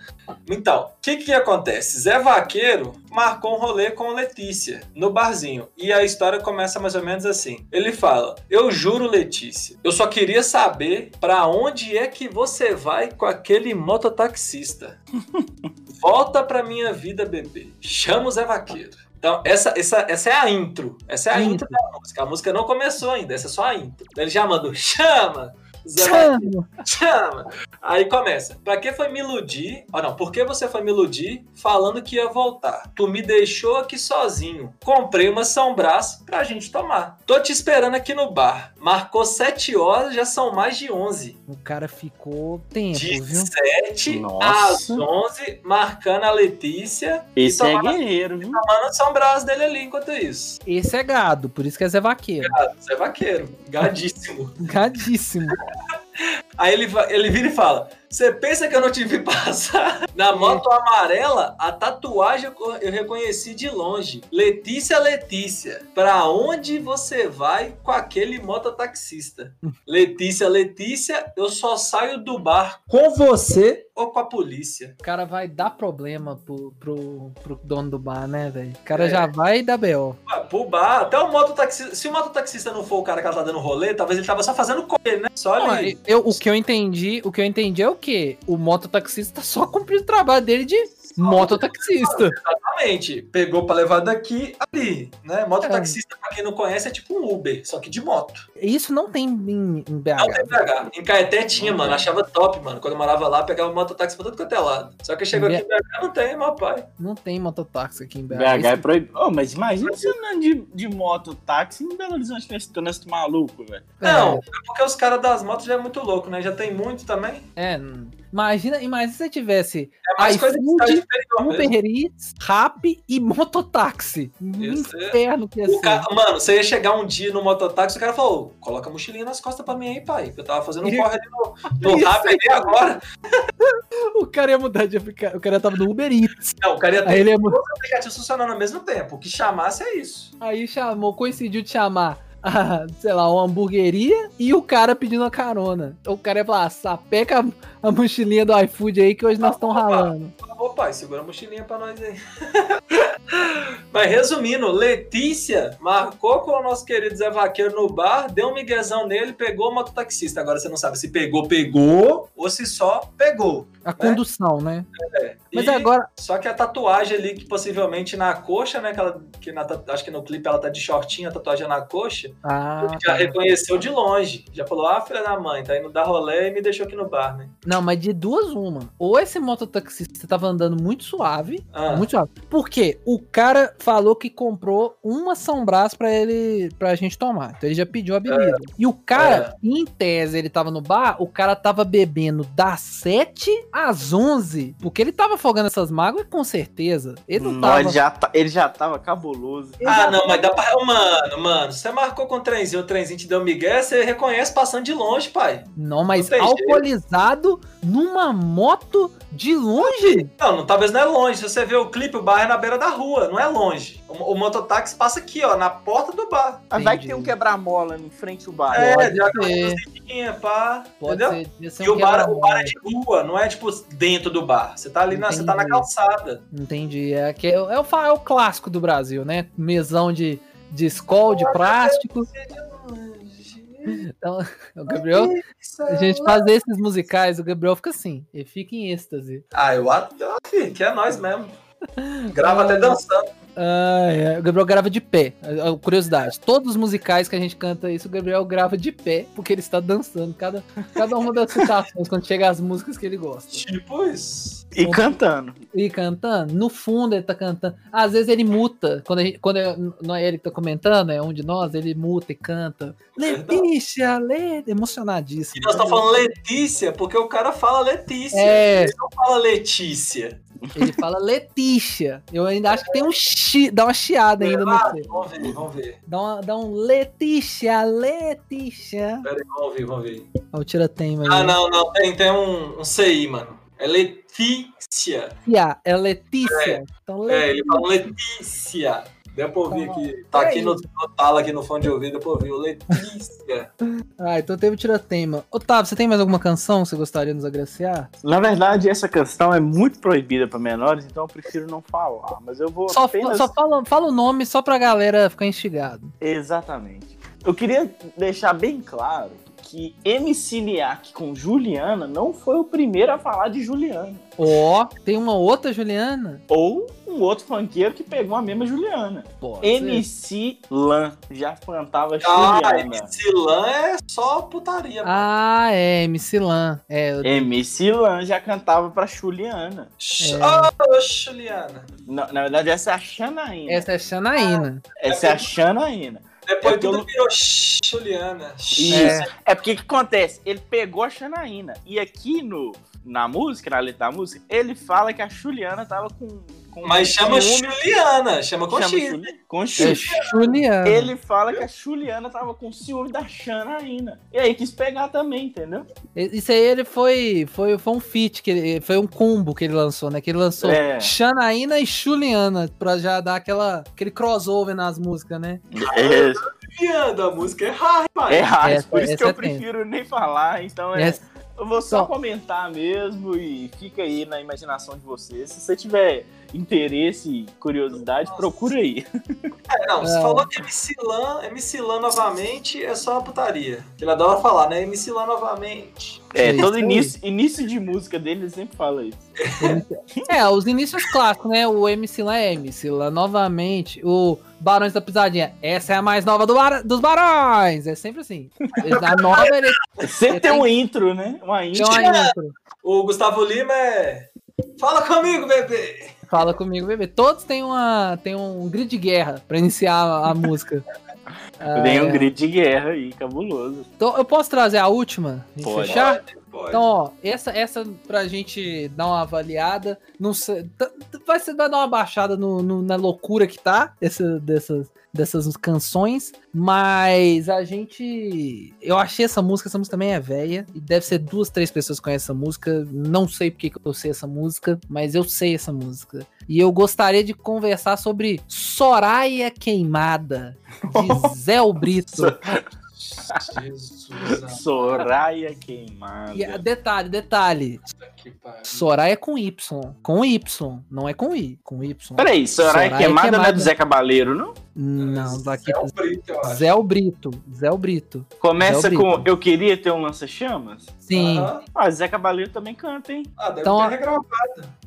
B: Então, o que que acontece? Zé Vaqueiro marcou um rolê com Letícia no barzinho. E a história começa mais ou menos assim. Ele fala: Eu juro, Letícia, eu só queria saber pra onde é que você vai com aquele mototaxista. [laughs] Volta pra minha vida, bebê. Chama o Zé Vaqueiro. Então, essa, essa, essa é a intro. Essa é a
C: A
B: intro da música. A música não começou ainda, essa é só a intro. Ele já mandou, chama
C: Chama.
B: Chama! Aí começa. Pra que foi me iludir? Ó, não, por que você foi me iludir falando que ia voltar? Tu me deixou aqui sozinho. Comprei uma São Brás pra gente tomar. Tô te esperando aqui no bar. Marcou 7 horas, já são mais de 11.
C: O cara ficou tempo,
B: De
C: viu?
B: 7
D: Nossa.
B: às 11, marcando a Letícia
D: Esse
B: e
D: é
B: tomando,
D: guerreiro, viu?
B: tomando São Brás dele ali enquanto isso.
C: Esse é gado, por isso que é Zé Vaqueiro.
B: Você é vaqueiro, gadíssimo.
C: Gadíssimo.
B: Aí ele, ele vira e fala: Você pensa que eu não te vi [laughs] passar? Na moto amarela, a tatuagem eu reconheci de longe. Letícia, Letícia, pra onde você vai com aquele mototaxista? [laughs] Letícia, Letícia, eu só saio do bar com você ou com a polícia.
C: O cara vai dar problema pro, pro, pro dono do bar, né, velho? O cara
B: É.
C: já vai dar B.O.
B: Pro bar, até o mototaxista. Se o mototaxista não for o cara que ela tá dando rolê, talvez ele tava só fazendo ele, né? Só
C: Não,
B: ali.
C: eu, o que eu entendi, o que eu entendi é o quê? O mototaxista tá só cumprindo o trabalho dele de mototaxista.
B: Exatamente. Pegou pra levar daqui ali, né? Mototaxista, pra quem não conhece, é tipo um Uber, só que de moto.
C: Isso não tem em, em BH.
B: Não tem BH. Em Caeté tinha, mano. Achava top, mano. Quando eu morava lá, pegava mototáxi pra todo quanto é lado. Só que chegou aqui em BH, não tem, meu pai.
C: Não tem mototáxi aqui em BH.
D: BH é proibido. Oh, mas imagina você andando de, de moto, táxi em Belo Horizonte nesse nesse maluco, velho.
B: Não, é porque os caras das motos já é muito louco, né? Já tem muito também.
C: É, imagina, imagina se você tivesse
B: É mais coisa de
C: iFood,
B: mesmo.
C: Uber Eats, Rap e mototáxi. Um
B: é-
C: inferno que ia ser.
B: cara, mano, você ia chegar um dia no mototáxi, o cara falou: coloca a mochilinha nas costas pra mim aí, pai. que Eu tava fazendo um corre ali no, [laughs] no rap aí agora. [laughs]
C: O cara ia mudar de aplicativo. O cara tava no Uber Eats.
B: Não, o cara ia
C: Aí
B: ter
C: ele ia mudar.
B: dois aplicativos funcionando ao mesmo tempo. O que chamasse é isso.
C: Aí chamou, coincidiu de chamar, a, sei lá, uma hamburgueria e o cara pedindo a carona. O cara ia falar, ah, sapeca a, a mochilinha do iFood aí que hoje nós estamos ralando.
B: Ô pai, segura a mochilinha pra nós aí. [laughs] Mas resumindo, Letícia marcou com o nosso querido Zé Vaqueiro no bar, deu um miguezão nele, pegou o mototaxista. Agora você não sabe se pegou, pegou, ou se só pegou.
C: A condução, né?
B: É.
C: Mas
B: E-
C: agora,
B: Só que a tatuagem ali, que possivelmente na coxa, né? Que, ela, que na acho que no clipe ela tá de shortinho, a tatuagem é na coxa.
C: ah,
B: já
C: tá.
B: reconheceu de longe. Já falou, ah, filha da mãe, tá indo dar rolê e me deixou aqui no bar, né?
C: não, mas de duas uma. Ou esse mototaxista tava andando muito suave,
B: Ah.
C: muito suave. Porque o cara falou que comprou uma São Brás pra ele, pra gente tomar. Então ele já pediu a bebida. E o cara, em tese, ele tava no bar, o cara tava bebendo das 7 às 11, porque ele tava afogando essas mágoas, com certeza. Ele não
D: Não,
C: tava...
D: ele, já tá- ele já tava cabuloso.
C: ele
B: Ah, não,
C: tava-
B: mas dá pra. Mano, mano, você marcou com o trenzinho, o trenzinho te deu migué, você reconhece passando de longe, pai.
C: Não, mas
B: Não tem jeito.
C: alcoolizado numa moto de longe?
B: Não, não, talvez não é longe. Se você ver o clipe, o bar é na beira da rua, não é longe. O, o mototáxi passa aqui, ó, na porta do bar.
D: Mas vai que tem um quebra-mola em frente ao bar.
B: É,
C: Pode
B: já luzinhas, pá.
C: Pode
B: entendeu?
C: ser,
B: E
C: um
B: o bar, o bar é de rua, não é tipo dentro do bar. Você tá ali na, você tá na calçada.
C: Entendi. É, que é, é, o, fa- é o clássico do Brasil, né? Mesão de, de escol, de plástico. Então, [laughs] o Gabriel, a gente fazer esses musicais, o Gabriel fica assim, ele fica em êxtase.
B: Ah, eu acho que é nós mesmo. Grava até dançando.
C: Ah, é. O Gabriel grava de pé. Curiosidade, todos os musicais que a gente canta isso, o Gabriel grava de pé, porque ele está dançando cada, cada uma das citações, quando chega as músicas que ele gosta.
B: Tipo isso.
D: E cantando.
C: E cantando, no fundo ele tá cantando. Às vezes ele muta. Quando, a gente- quando é, não é ele que tá comentando, é um de nós, ele muta e canta. Letícia, Lê, emocionadíssimo.
B: E nós estamos falando Letícia, porque o cara fala Letícia.
C: É,
B: Ele não fala Letícia.
C: Ele fala Letícia. Eu ainda acho que tem um chi, dá uma chiada ainda no C.
B: vamos ver, vamos ver.
C: Dá, uma- dá um Letícia, Letícia.
B: Pera aí, vamos ver, vamos ver.
C: Olha o tira-tema aí.
B: Ah, não, não, tem, tem um, um CI, mano. É Letícia.
C: Letícia, é Letícia. Então,
B: É, ele fala Letícia. Deu pra ouvir aqui. Tá aqui no, no tala aqui no fone de ouvido, deu pra ouvir. o Letícia.
C: Ah, então teve o tiratema. Otávio, você tem mais alguma canção que você gostaria de nos agraciar?
D: Na verdade, essa questão é muito proibida para menores, então eu prefiro não falar. Mas eu vou
C: Só,
D: apenas...
C: só fala, fala o nome só pra galera ficar instigado.
D: Exatamente. Eu queria deixar bem claro que MC Liak com Juliana não foi o primeiro a falar de Juliana.
C: Ó, tem uma outra Juliana?
D: Ou um outro funkeiro que pegou a mesma Juliana.
C: Pode ser.
D: MC Lan já cantava
B: Ah,
D: Juliana.
B: MC Lan é só putaria. mano.
C: Ah, é, MC Lan. É, eu-
D: MC Lan já cantava pra Juliana.
B: Ô, Juliana.
D: Na, na verdade, essa é a Xanaína.
C: essa é Xanaína.
D: Essa é a Xanaína.
B: Depois
D: É eu
B: tudo virou Juliana.
D: Isso.
C: É.
D: É. porque o que acontece? Ele pegou a Xanaína. E aqui no, na música, na letra da música, ele fala que a Juliana tava com. Com
B: Mas chama Juliana, chama com
D: chama
B: X.
D: Juli- com
C: É
D: X.
C: Juliana.
D: Ele fala que a Juliana tava com ciúme da Xanaína. E aí quis pegar também, entendeu?
C: Isso aí ele foi, foi, foi um feat, que ele, foi um combo que ele lançou, né? Que ele lançou
D: É.
C: Xanaína e Juliana, pra já dar aquela, aquele crossover nas músicas, né?
D: É,
B: Juliana, a música é rara, pai.
D: é raro,
C: Essa-
D: por isso que eu prefiro nem falar. Então é.
C: Essa-
D: Eu vou só
C: Só-
D: comentar mesmo e fica aí na imaginação de vocês. Se você tiver interesse e curiosidade, procura aí. [laughs]
B: É, não, você
C: É.
B: falou que MC Lan, MC Lan novamente é só uma putaria. Ele adora falar, né? MC Lan novamente.
D: É,
C: Isso
D: todo início, início de música dele ele sempre fala isso. [laughs]
C: É, os inícios clássicos, né? O MC lá é MC lá novamente. O Barões da Pisadinha. Essa é a mais nova do bar- dos Barões. É sempre assim. A nova [laughs] ele
D: Sempre tem um intro, né? Uma
C: tem
D: intro.
C: uma intro.
B: O Gustavo Lima é. Fala comigo, bebê!
C: Fala comigo, bebê. Todos têm, uma, têm um grito de guerra pra iniciar a, a música. [laughs]
D: Vem um
C: É,
D: grito de guerra aí, cabuloso.
C: Então, eu posso trazer a última?
D: Pode.
C: fechar?
B: Pode.
C: Então, ó, essa, essa pra gente dar uma avaliada, não sei, vai, ser, vai dar uma baixada no, no- na loucura que tá essa, dessas, dessas canções, mas a gente. Eu achei essa música, essa música também é velha, e deve ser duas, três pessoas que conhecem essa música. Não sei porque que eu sei essa música, mas eu sei essa música. E eu gostaria de conversar sobre Soraya Queimada, de [laughs] Zé Brito.
B: Jesus,
D: Soraya queimada.
C: E, a- detalhe, detalhe. Soraya é com Y. Com Y. Não é com I. Com Y.
D: Peraí, Soraya,
C: Soraya
D: queimada, não é
C: Queimada.
D: do Zé Cabaleiro, não?
C: Não, daqui.
B: É o Brito, eu acho.
C: Zé o Brito. Zé o Brito.
D: Começa
C: Zé
D: com
C: Brito.
D: Eu Queria Ter um Lança-Chamas?
C: Sim.
B: Aham.
D: Ah, Zé Cabaleiro também canta, hein?
B: Ah, deve
C: Então,
B: ter regravado.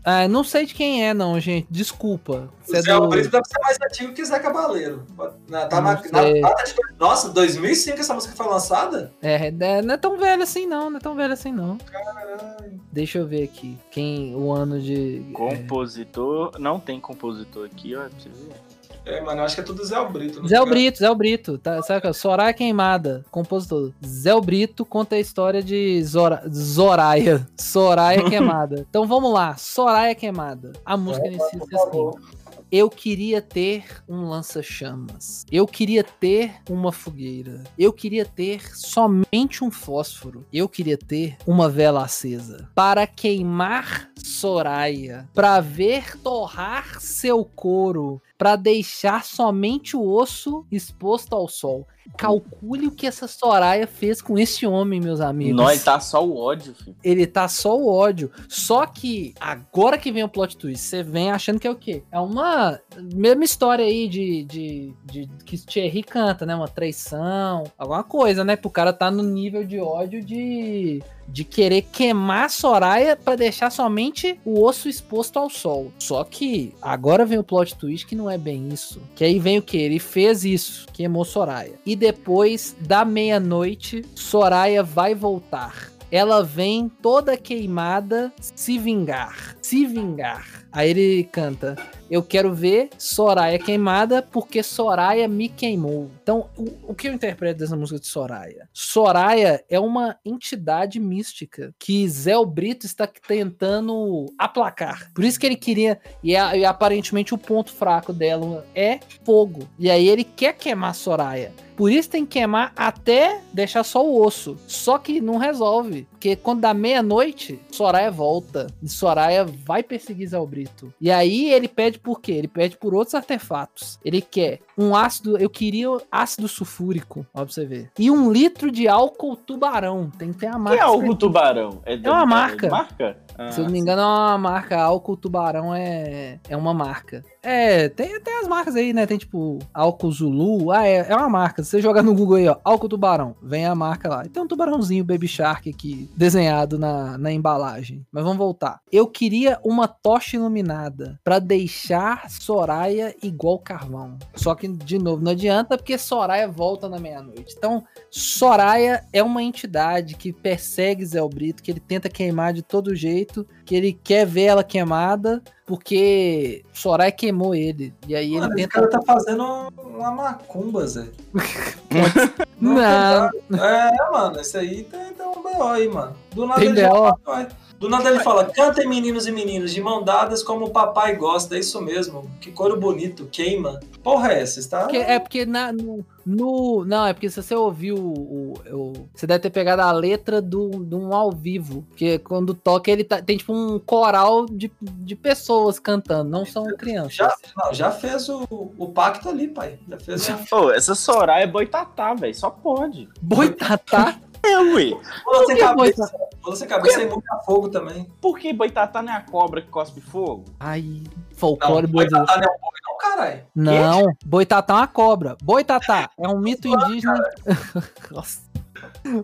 C: Ah, não sei de quem é, não, gente. Desculpa.
B: O
C: Você é
B: Zé
C: do-
B: Brito deve ser mais antigo que Zé Cabaleiro. Na, tá na, na
C: sei.
B: data de. Nossa, 2005 essa música foi lançada?
C: É, é, não é tão velho assim, não. Não é tão velho assim, não.
B: Caralho.
C: Deixa eu ver aqui. Quem. O ano de.
D: Compositor. Não tem compositor aqui, ó. Pra você ver.
B: É, mano, eu acho que é tudo Zé Brito. não
C: Zé. Brito, Zé Brito, tá, qual é? Soraya Queimada, compositor. Zé Brito conta a história de Zora, Zoraya. Soraya Queimada. [laughs] Então vamos lá, Soraya Queimada. A música inicia
B: Por
C: assim. Eu queria ter um lança-chamas. Eu queria ter uma fogueira. Eu queria ter somente um fósforo. Eu queria ter uma vela acesa para queimar Soraya, para ver torrar seu couro, para deixar somente o osso exposto ao sol. Calcule o que essa Soraya fez com esse homem, meus amigos.
D: Nós tá só o ódio, filho.
C: Ele tá só o ódio. Só que agora que vem o plot twist, você vem achando que é o quê? É uma mesma história aí de, de, de que Thierry canta, né? Uma traição, alguma coisa, né? Pro cara tá no nível de ódio de, de querer queimar a Soraya pra deixar somente o osso exposto ao sol. Só que agora vem o plot twist que não é bem isso. Que aí vem o que? Ele fez isso, queimou Soraya. E depois da meia-noite, Soraya vai voltar ela vem toda queimada se vingar. Se vingar. Aí ele canta: Eu quero ver Soraya queimada porque Soraya me queimou. Então, o, o que eu interpreto dessa música de Soraya? Soraya é uma entidade mística que Zé Brito está tentando aplacar. Por isso que ele queria. E, a- e aparentemente o ponto fraco dela é fogo. E aí ele quer queimar Soraya. Por isso tem que queimar até deixar só o osso. Só que não resolve. Porque quando dá meia-noite, Soraya volta. E Soraya vai perseguir Zé Brito. E aí ele pede por quê? Ele pede por outros artefatos. Ele quer um ácido, eu queria ácido sulfúrico, ó pra você ver. E um litro de álcool tubarão. Tem que ter a
D: Que
C: marca.
D: é o tubarão? É,
C: É uma marca.
D: marca? Ah,
C: Se eu não me engano, é uma marca. Álcool Tubarão é, é uma marca. É, tem, tem as marcas aí, né? Tem tipo Álcool Zulu. Ah, é, é uma marca. Se você jogar no Google aí, ó, Álcool Tubarão, vem a marca lá. E tem um tubarãozinho Baby Shark aqui, desenhado na, na embalagem. Mas vamos voltar. Eu queria uma tocha iluminada pra deixar Soraya igual carvão. Só que, de novo, não adianta porque Soraya volta na meia-noite. Então, Soraya é uma entidade que persegue Zé Brito, que ele tenta queimar de todo jeito, que ele quer ver ela queimada, porque Soraya queimou ele. E aí ele
B: Mano, esse
C: tenta.
B: cara tá fazendo uma macumba, Zé. [laughs]
C: Não,
B: É, mano, esse aí tem, tem um B.O. aí, mano. Do nada
C: Tem
B: ele já
C: B.O.?
B: fala, Do nada ele fala, cantem meninos e meninas de mão dadas como o papai gosta. É isso mesmo. Que coro bonito, queima. Porra é essa? Está...
C: porque- é porque na, no, no- Não, é porque se você ouviu o, o- Você deve ter pegado a letra do, de um ao vivo. Porque quando toca, ele tá- tem tipo um coral de, de pessoas cantando, não são crianças.
B: Já, não, já fez o, o pacto ali, pai. Já fez o...
D: Ô, essa Soraya é boitatá, velho. Só pode.
C: Boitatá?
D: É,
B: sem
C: que
B: cabeça. Pula sem cabeça e muita fogo também.
D: Por que boitatá não é a cobra que cospe fogo?
C: Ai,
B: Não,
C: folclore brasileiro.
B: boitatá não é um fogo não, caralho.
C: Não, Boitatá é uma cobra. Boitatá é um mito indígena. [laughs] Nossa.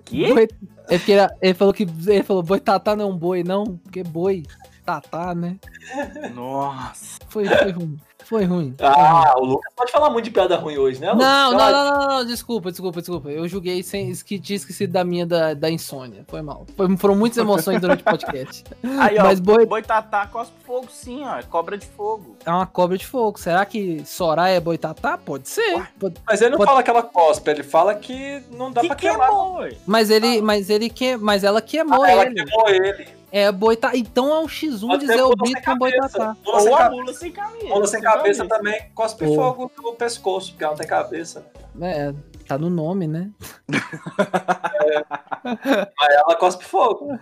D: Que?
C: Boi- É porque ele- ele falou que ele falou Boitatá não é um boi, não, porque boi, tatá, né?
D: Nossa.
C: Foi, foi ruim. Foi ruim.
B: Ah, o Lucas pode falar muito de piada ruim hoje, né?
C: Não, não, não, não, desculpa, desculpa, desculpa. Eu julguei sem esque, tinha esquecido da minha da, da insônia. Foi mal. Foram muitas emoções durante o podcast. [laughs]
D: Aí, ó,
C: Mas boi
D: boitatá cospe fogo sim, ó. É cobra de fogo.
C: é uma cobra de fogo. Será que Soraya é boitatá? Pode ser.
B: Mas ele não fala que ela cospe, ele fala que não dá
D: que
B: pra queimar.
C: Mas ele, mas ele que, mas ela queimou
B: Ah, ela
C: ele.
B: queimou ele.
C: É boitatá. Então é o X1
B: Pode
C: de Zé
B: sem
C: com boitatá.
B: Sem
D: Ou a
B: cabeça.
D: mula sem cabeça.
B: Mula sem cabeça também cospe
C: Ou-
B: fogo no pescoço, porque ela não tem cabeça.
C: É, tá no nome, né? [laughs]
B: Mas ela cospe fogo.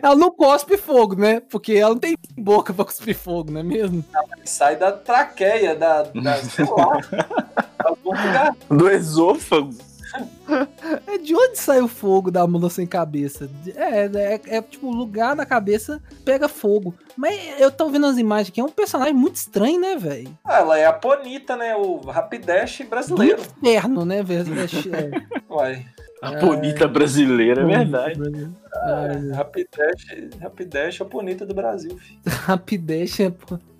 C: Ela não cospe fogo, né? Porque ela não tem boca pra cuspir fogo, não é mesmo?
B: Sai da traqueia, da. da [laughs] sei lá.
D: Do esôfago. [laughs]
C: É de onde sai o fogo da mula sem cabeça? É, é, é tipo, o lugar da cabeça pega fogo. Mas eu tô vendo as imagens aqui, é um personagem muito estranho, né, velho?
B: Ela é a Ponita, né? O Rapidash
C: Do
B: brasileiro.
C: inferno, né, velho? É,
B: Uai.
D: A bonita brasileira, é verdade.
C: É,
B: Rapidash, Rapidash é a Ponita do Brasil, filho.
C: Rapidez é.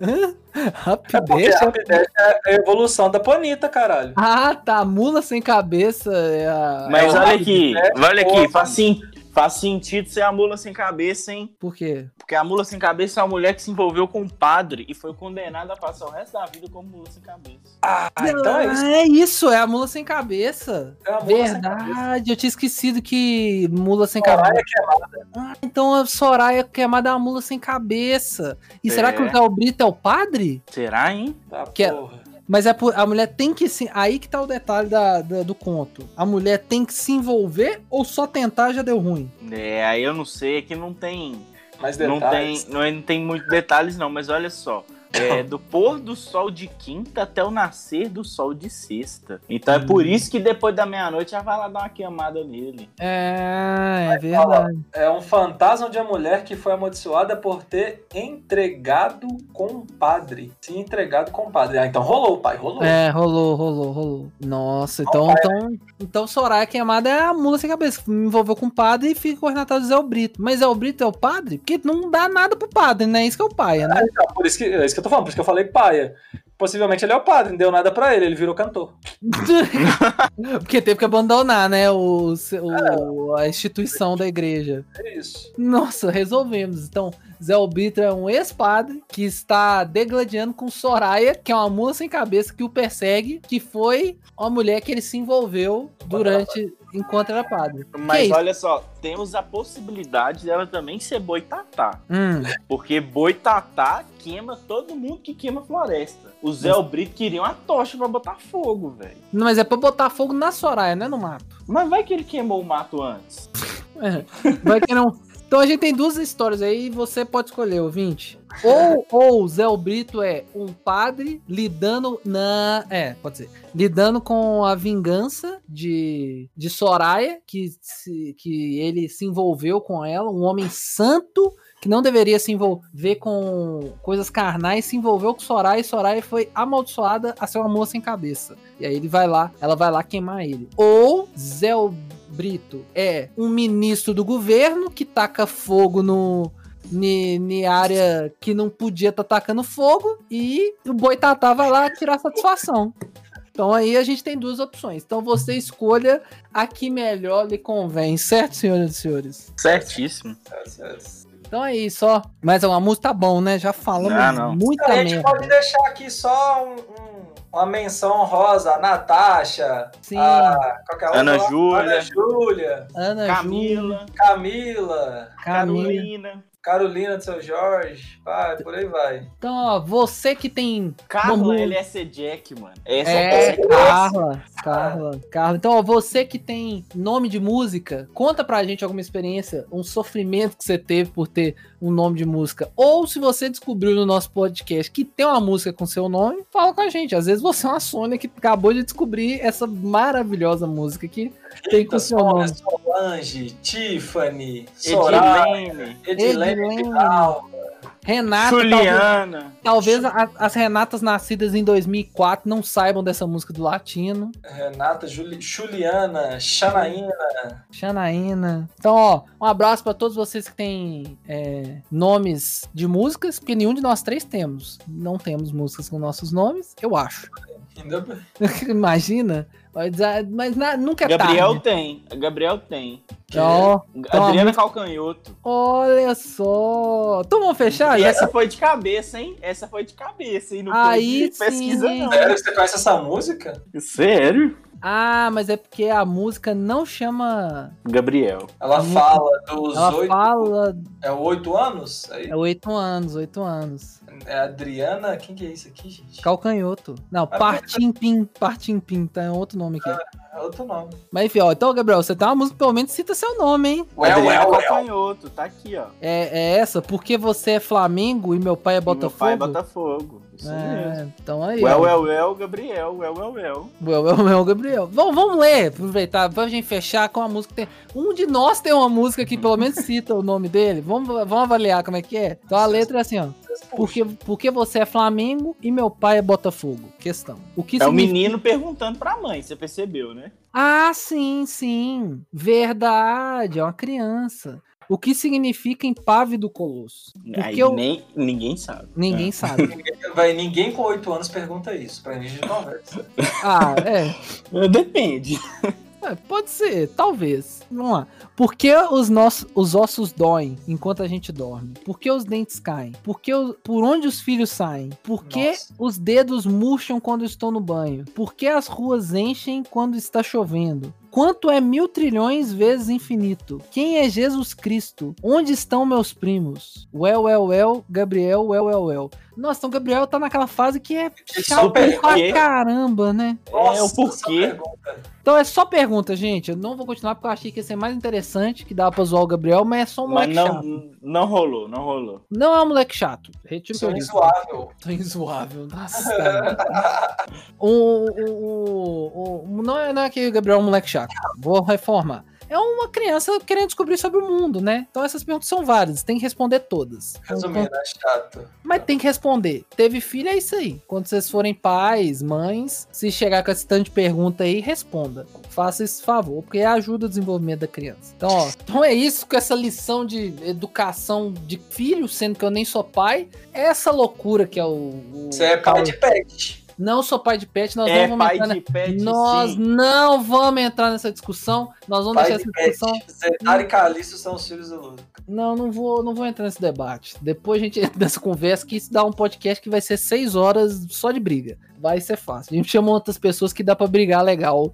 C: Hã?
B: É
C: é.
B: Rapidash é a evolução da Ponita, caralho.
C: Ah, tá. Mula sem cabeça é a.
D: Mas
B: É
D: olha aqui,
B: Rapidash,
D: olha aqui, faz, sim- faz sentido ser a mula sem cabeça, hein?
C: Por quê?
D: Porque a mula sem cabeça é uma mulher que se envolveu com um padre e foi condenada a passar o resto da vida como mula sem cabeça.
B: Ah, então é isso.
C: É isso, é a mula sem cabeça.
B: É a mula sem cabeça.
C: Verdade, eu tinha esquecido que mula sem cabeça.
B: Soraya queimada.
C: Ah, então a Soraya queimada é uma mula sem cabeça. E
D: É.
C: será que o Zé Brito é o padre?
D: Será, hein?
B: Tá,
C: Que é-
B: porra.
C: Mas é por- a mulher tem que se. Aí que tá o detalhe da, da- do conto. A mulher tem que se envolver ou só tentar já deu ruim?
D: É, aí eu não sei, é que não tem.
B: Mais
D: Não tem, não, não tem muitos detalhes, não, mas olha só. É do pôr do sol de quinta até o nascer do sol de sexta. Então é por isso que depois da meia-noite já vai lá dar uma queimada nele.
C: É, é verdade.
B: É um fantasma de uma mulher que foi amaldiçoada por ter entregado com o padre. Se entregado com o padre. Ah, então rolou, pai, rolou.
C: É, rolou, rolou, rolou. Nossa, então, então, então Soraya queimada é a mula sem cabeça. Me envolveu com o padre e fica cornetado do Zé Brito. Mas Zé Brito é o padre? Porque não dá nada pro padre, né? Isso que é o paia, né?
B: Então, por isso que, é isso que eu tô falando, por isso que eu falei paia. Possivelmente ele é o padre, não deu nada pra ele, ele virou cantor. [laughs]
C: Porque teve que abandonar, né? O, o- a instituição da igreja.
B: É isso.
C: Nossa, resolvemos. Então, Zé Brito é um ex-padre que está degladiando com Soraya, que é uma mula sem cabeça que o persegue, que foi uma mulher que ele se envolveu durante enquanto era padre. Que
D: Mas
C: isso?
D: olha só, temos a possibilidade dela também ser boitatá.
C: Hum,
D: Porque boitatá queima todo mundo que queima floresta. O Zé Brito queria uma tocha pra botar fogo, velho.
C: não, mas é pra botar fogo na Soraya, né? No mato.
D: Mas vai que ele queimou o mato antes.
C: É. Vai que não. Então a gente tem duas histórias aí você pode escolher, ouvinte. Ou, ou Zé Brito é um padre lidando na. É, pode ser. Lidando com a vingança de, de Soraya, que, se, que ele se envolveu com ela, um homem santo que não deveria se envolver com coisas carnais, se envolveu com Soraya e Soraya foi amaldiçoada a ser uma moça sem cabeça. E aí ele vai lá, ela vai lá queimar ele. Ou Zé é um ministro do governo que taca fogo no, ni, área que não podia estar tá tacando fogo e o Boitatá vai lá tirar satisfação. Então aí a gente tem duas opções. Então você escolha a que melhor lhe convém, certo, senhoras e senhores?
D: Certíssimo.
C: Então é isso, ó. Mas uma música tá bom, né? Já falamos não, não. muita
B: A gente pode deixar aqui só um, um, uma menção rosa, a Natasha,
C: Sim. A,
D: Ana, Júlia,
B: Ana Júlia,
C: Ana
D: Camila,
B: Camila,
C: Camila, Carolina.
B: Carolina do seu Jorge, pá, por aí vai.
C: Então, ó, você que tem.
D: Carla LS Jack, mano.
C: Essa é, é Carla, Carla, Carla. Então, ó, você que tem nome de música, conta pra gente alguma experiência, um sofrimento que você teve por ter um nome de música. Ou se você descobriu no nosso podcast que tem uma música com seu nome, fala com a gente. Às vezes você é uma Sônia que acabou de descobrir essa maravilhosa música que tem com seu nome.
B: Solange, Tiffany, Soraya, Edilene, Edilene
C: Renata.
D: Juliana.
C: Talvez, talvez as Renatas nascidas em 2004 não saibam dessa música do latino.
B: Renata, Juli, Juliana, Xanaína.
C: Xanaína. Então, ó, um abraço para todos vocês que têm é, nomes de músicas, porque nenhum de nós três temos. Não temos músicas com nossos nomes, eu acho. [laughs] Imagina. Mas, ah, mas na, nunca
D: é Gabriel
C: tarde.
D: tem. Gabriel tem.
C: Oh,
D: Adriana Calcanhoto.
C: Olha só. Então vamos fechar?
D: E essa foi de cabeça, hein? Essa foi de cabeça, hein?
C: Não Aí foi de pesquisa,
B: sim. não. Sério? Você conhece essa música?
D: Sério?
C: Ah, mas é porque a música não chama.
D: Gabriel.
B: Ela fala dos
C: Ela 8. Fala...
B: É oito anos?
C: Aí? É oito anos, oito anos.
B: É Adriana. Quem que é isso aqui, gente?
C: Calcanhoto. Não, ah, Partimpim. Partimpim, tá? É outro nome aqui. Ah,
B: é outro nome.
C: Mas enfim, ó. Então, Gabriel, você tem uma música, pelo menos cita seu nome, hein?
D: Ué, Adriana ué, Calcanhoto, tá aqui, ó.
C: É, é essa, porque você é Flamengo e meu pai é Botafogo.
D: E meu pai é Botafogo. Isso é,
C: mesmo. Então aí.
D: Well, well, well, Gabriel. Well, well, well.
C: Well, well, well, Gabriel. Vamos, vamos ler, aproveitar, pra gente fechar com a música. Tem... Um de nós tem uma música que pelo menos cita o nome dele. Vamos, vamos avaliar como é que é. Então a letra é assim, ó. Porque, porque você é Flamengo e meu pai é Botafogo? Questão.
D: O que é significa... o menino perguntando pra mãe, você percebeu, né?
C: Ah, sim, sim. Verdade, é uma criança. O que significa empávido colosso?
D: Porque eu... nem, ninguém sabe.
C: Ninguém é. sabe. [laughs]
B: Vai, ninguém com oito anos pergunta isso. Pra gente conversa.
C: Ah, é. [laughs]
D: Depende.
C: É, pode ser, talvez. Vamos lá. Por que os, nossos, os ossos doem enquanto a gente dorme? Por que os dentes caem? Por, que o, por onde os filhos saem? Por que Nossa. os dedos murcham quando estou no banho? Por que as ruas enchem quando está chovendo? Quanto é mil trilhões vezes infinito? Quem é Jesus Cristo? Onde estão meus primos? Well, well, well, Gabriel, well, well, well. Nossa, então Gabriel tá naquela fase que é chato pra caramba, né?
D: Nossa, é o porquê.
C: Então é só pergunta, gente. Eu não vou continuar porque eu achei que ia ser mais interessante, que dava pra zoar o Gabriel, mas é só um moleque
D: mas
C: não, chato.
D: Não rolou, não rolou.
C: Não é um moleque chato. Retiro
B: que eu disse. Insuável.
C: Insuável. Nossa, [laughs] o, o, o, não, é, não é que o Gabriel é um moleque chato. Vou reformar é uma criança querendo descobrir sobre o mundo, né? Então essas perguntas são válidas, tem que responder todas.
B: Resumindo, é chato.
C: Mas tem que responder. Teve filho, é isso aí. Quando vocês forem pais, mães, se chegar com esse tanto de pergunta aí, responda. Faça esse favor, porque ajuda o desenvolvimento da criança. Então, ó, então é isso com essa lição de educação de filho, sendo que eu nem sou pai. É essa loucura que é o.
B: Você é pai de pet.
C: Não sou pai de pet, nós
D: é
C: não vamos entrar.
D: De pet,
C: nós
D: sim.
C: não vamos entrar nessa discussão. Nós vamos pai deixar
B: de
C: essa discussão.
B: Zetar e Calixto são os filhos do Lula.
C: Não, não vou, não vou entrar nesse debate. Depois a gente entra nessa conversa que isso dá um podcast que vai ser seis horas só de briga. Vai ser fácil. A gente chama outras pessoas que dá para brigar legal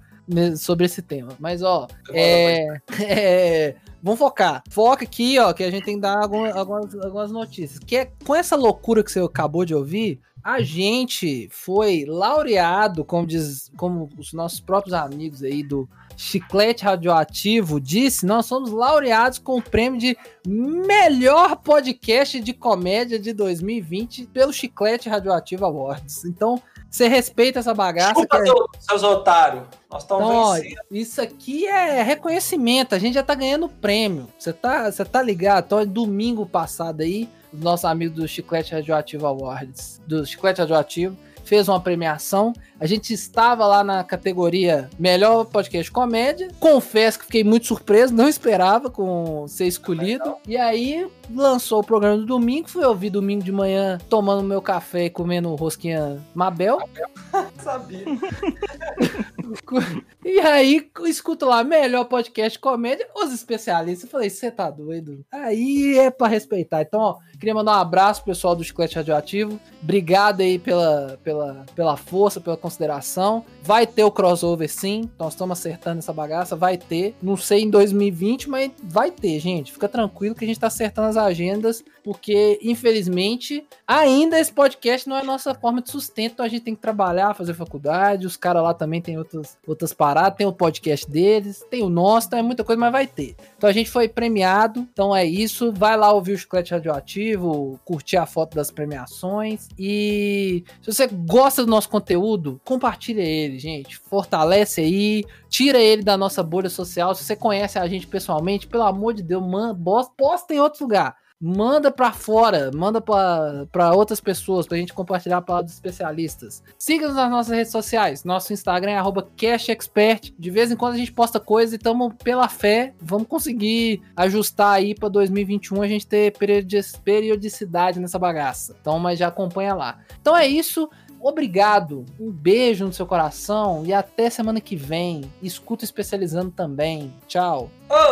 C: sobre esse tema. Mas, ó, é, [laughs] é, vamos focar. Foca aqui, ó, que a gente tem que dar algumas, algumas, algumas notícias. Que é com essa loucura que você acabou de ouvir, a gente foi laureado, como diz, como os nossos próprios amigos aí do Chiclete Radioativo disse, nós somos laureados com o prêmio de melhor podcast de comédia de 2020 pelo Chiclete Radioativo Awards. Então, você respeita essa bagaça.
B: Chupa,
C: que é-
B: seus otários. Nós estamos
C: Então, ó,
B: vencendo.
C: isso aqui é reconhecimento, a gente já tá ganhando prêmio. Você tá, você tá ligado? Então, domingo passado aí, os nossos amigos do Chiclete Radioativo Awards, do Chiclete Radioativo, fez uma premiação. A gente estava lá na categoria Melhor Podcast Comédia. Confesso que fiquei muito surpreso, não esperava com ser escolhido. E aí lançou o programa do domingo, fui ouvir domingo de manhã tomando meu café e comendo rosquinha Mabel. [laughs]
B: Sabia. [laughs] [laughs]
C: E aí, escuto lá, melhor podcast comédia, os especialistas. Eu falei, você tá doido? Aí é pra respeitar. Então, ó, queria mandar um abraço pro pessoal do Chiclete Radioativo. Obrigado aí pela, pela, pela força, pela consideração. Vai ter o crossover sim. Nós estamos acertando essa bagaça. Vai ter. Não sei em 2020, mas vai ter, gente. Fica tranquilo que a gente tá acertando as agendas, porque, infelizmente, ainda esse podcast não é a nossa forma de sustento. Então a gente tem que trabalhar, fazer faculdade. Os caras lá também tem outras, outras paradas. Tem o podcast deles, tem o nosso, tem muita coisa, mas vai ter. Então a gente foi premiado. Então é isso. Vai lá ouvir o Chiclete Radioativo, curtir a foto das premiações. E se você gosta do nosso conteúdo, compartilha ele, gente. Fortalece aí. Tira ele da nossa bolha social. Se você conhece a gente pessoalmente, pelo amor de Deus, man, posta em outro lugar. Manda pra fora, manda pra outras pessoas, pra gente compartilhar a palavra dos especialistas. Siga-nos nas nossas redes sociais. Nosso Instagram é CashExpert. De vez em quando a gente posta coisa e estamos pela fé. Vamos conseguir ajustar aí pra 2021 a gente ter periodi- periodicidade nessa bagaça. Então, mas já acompanha lá. Então é isso. Obrigado, um beijo no seu coração e até semana que vem. Escuta especializando também. Tchau.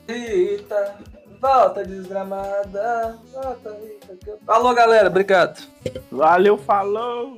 B: Rita, volta desgramada. Volta, eu- Alô, galera, obrigado.
D: Valeu, falou!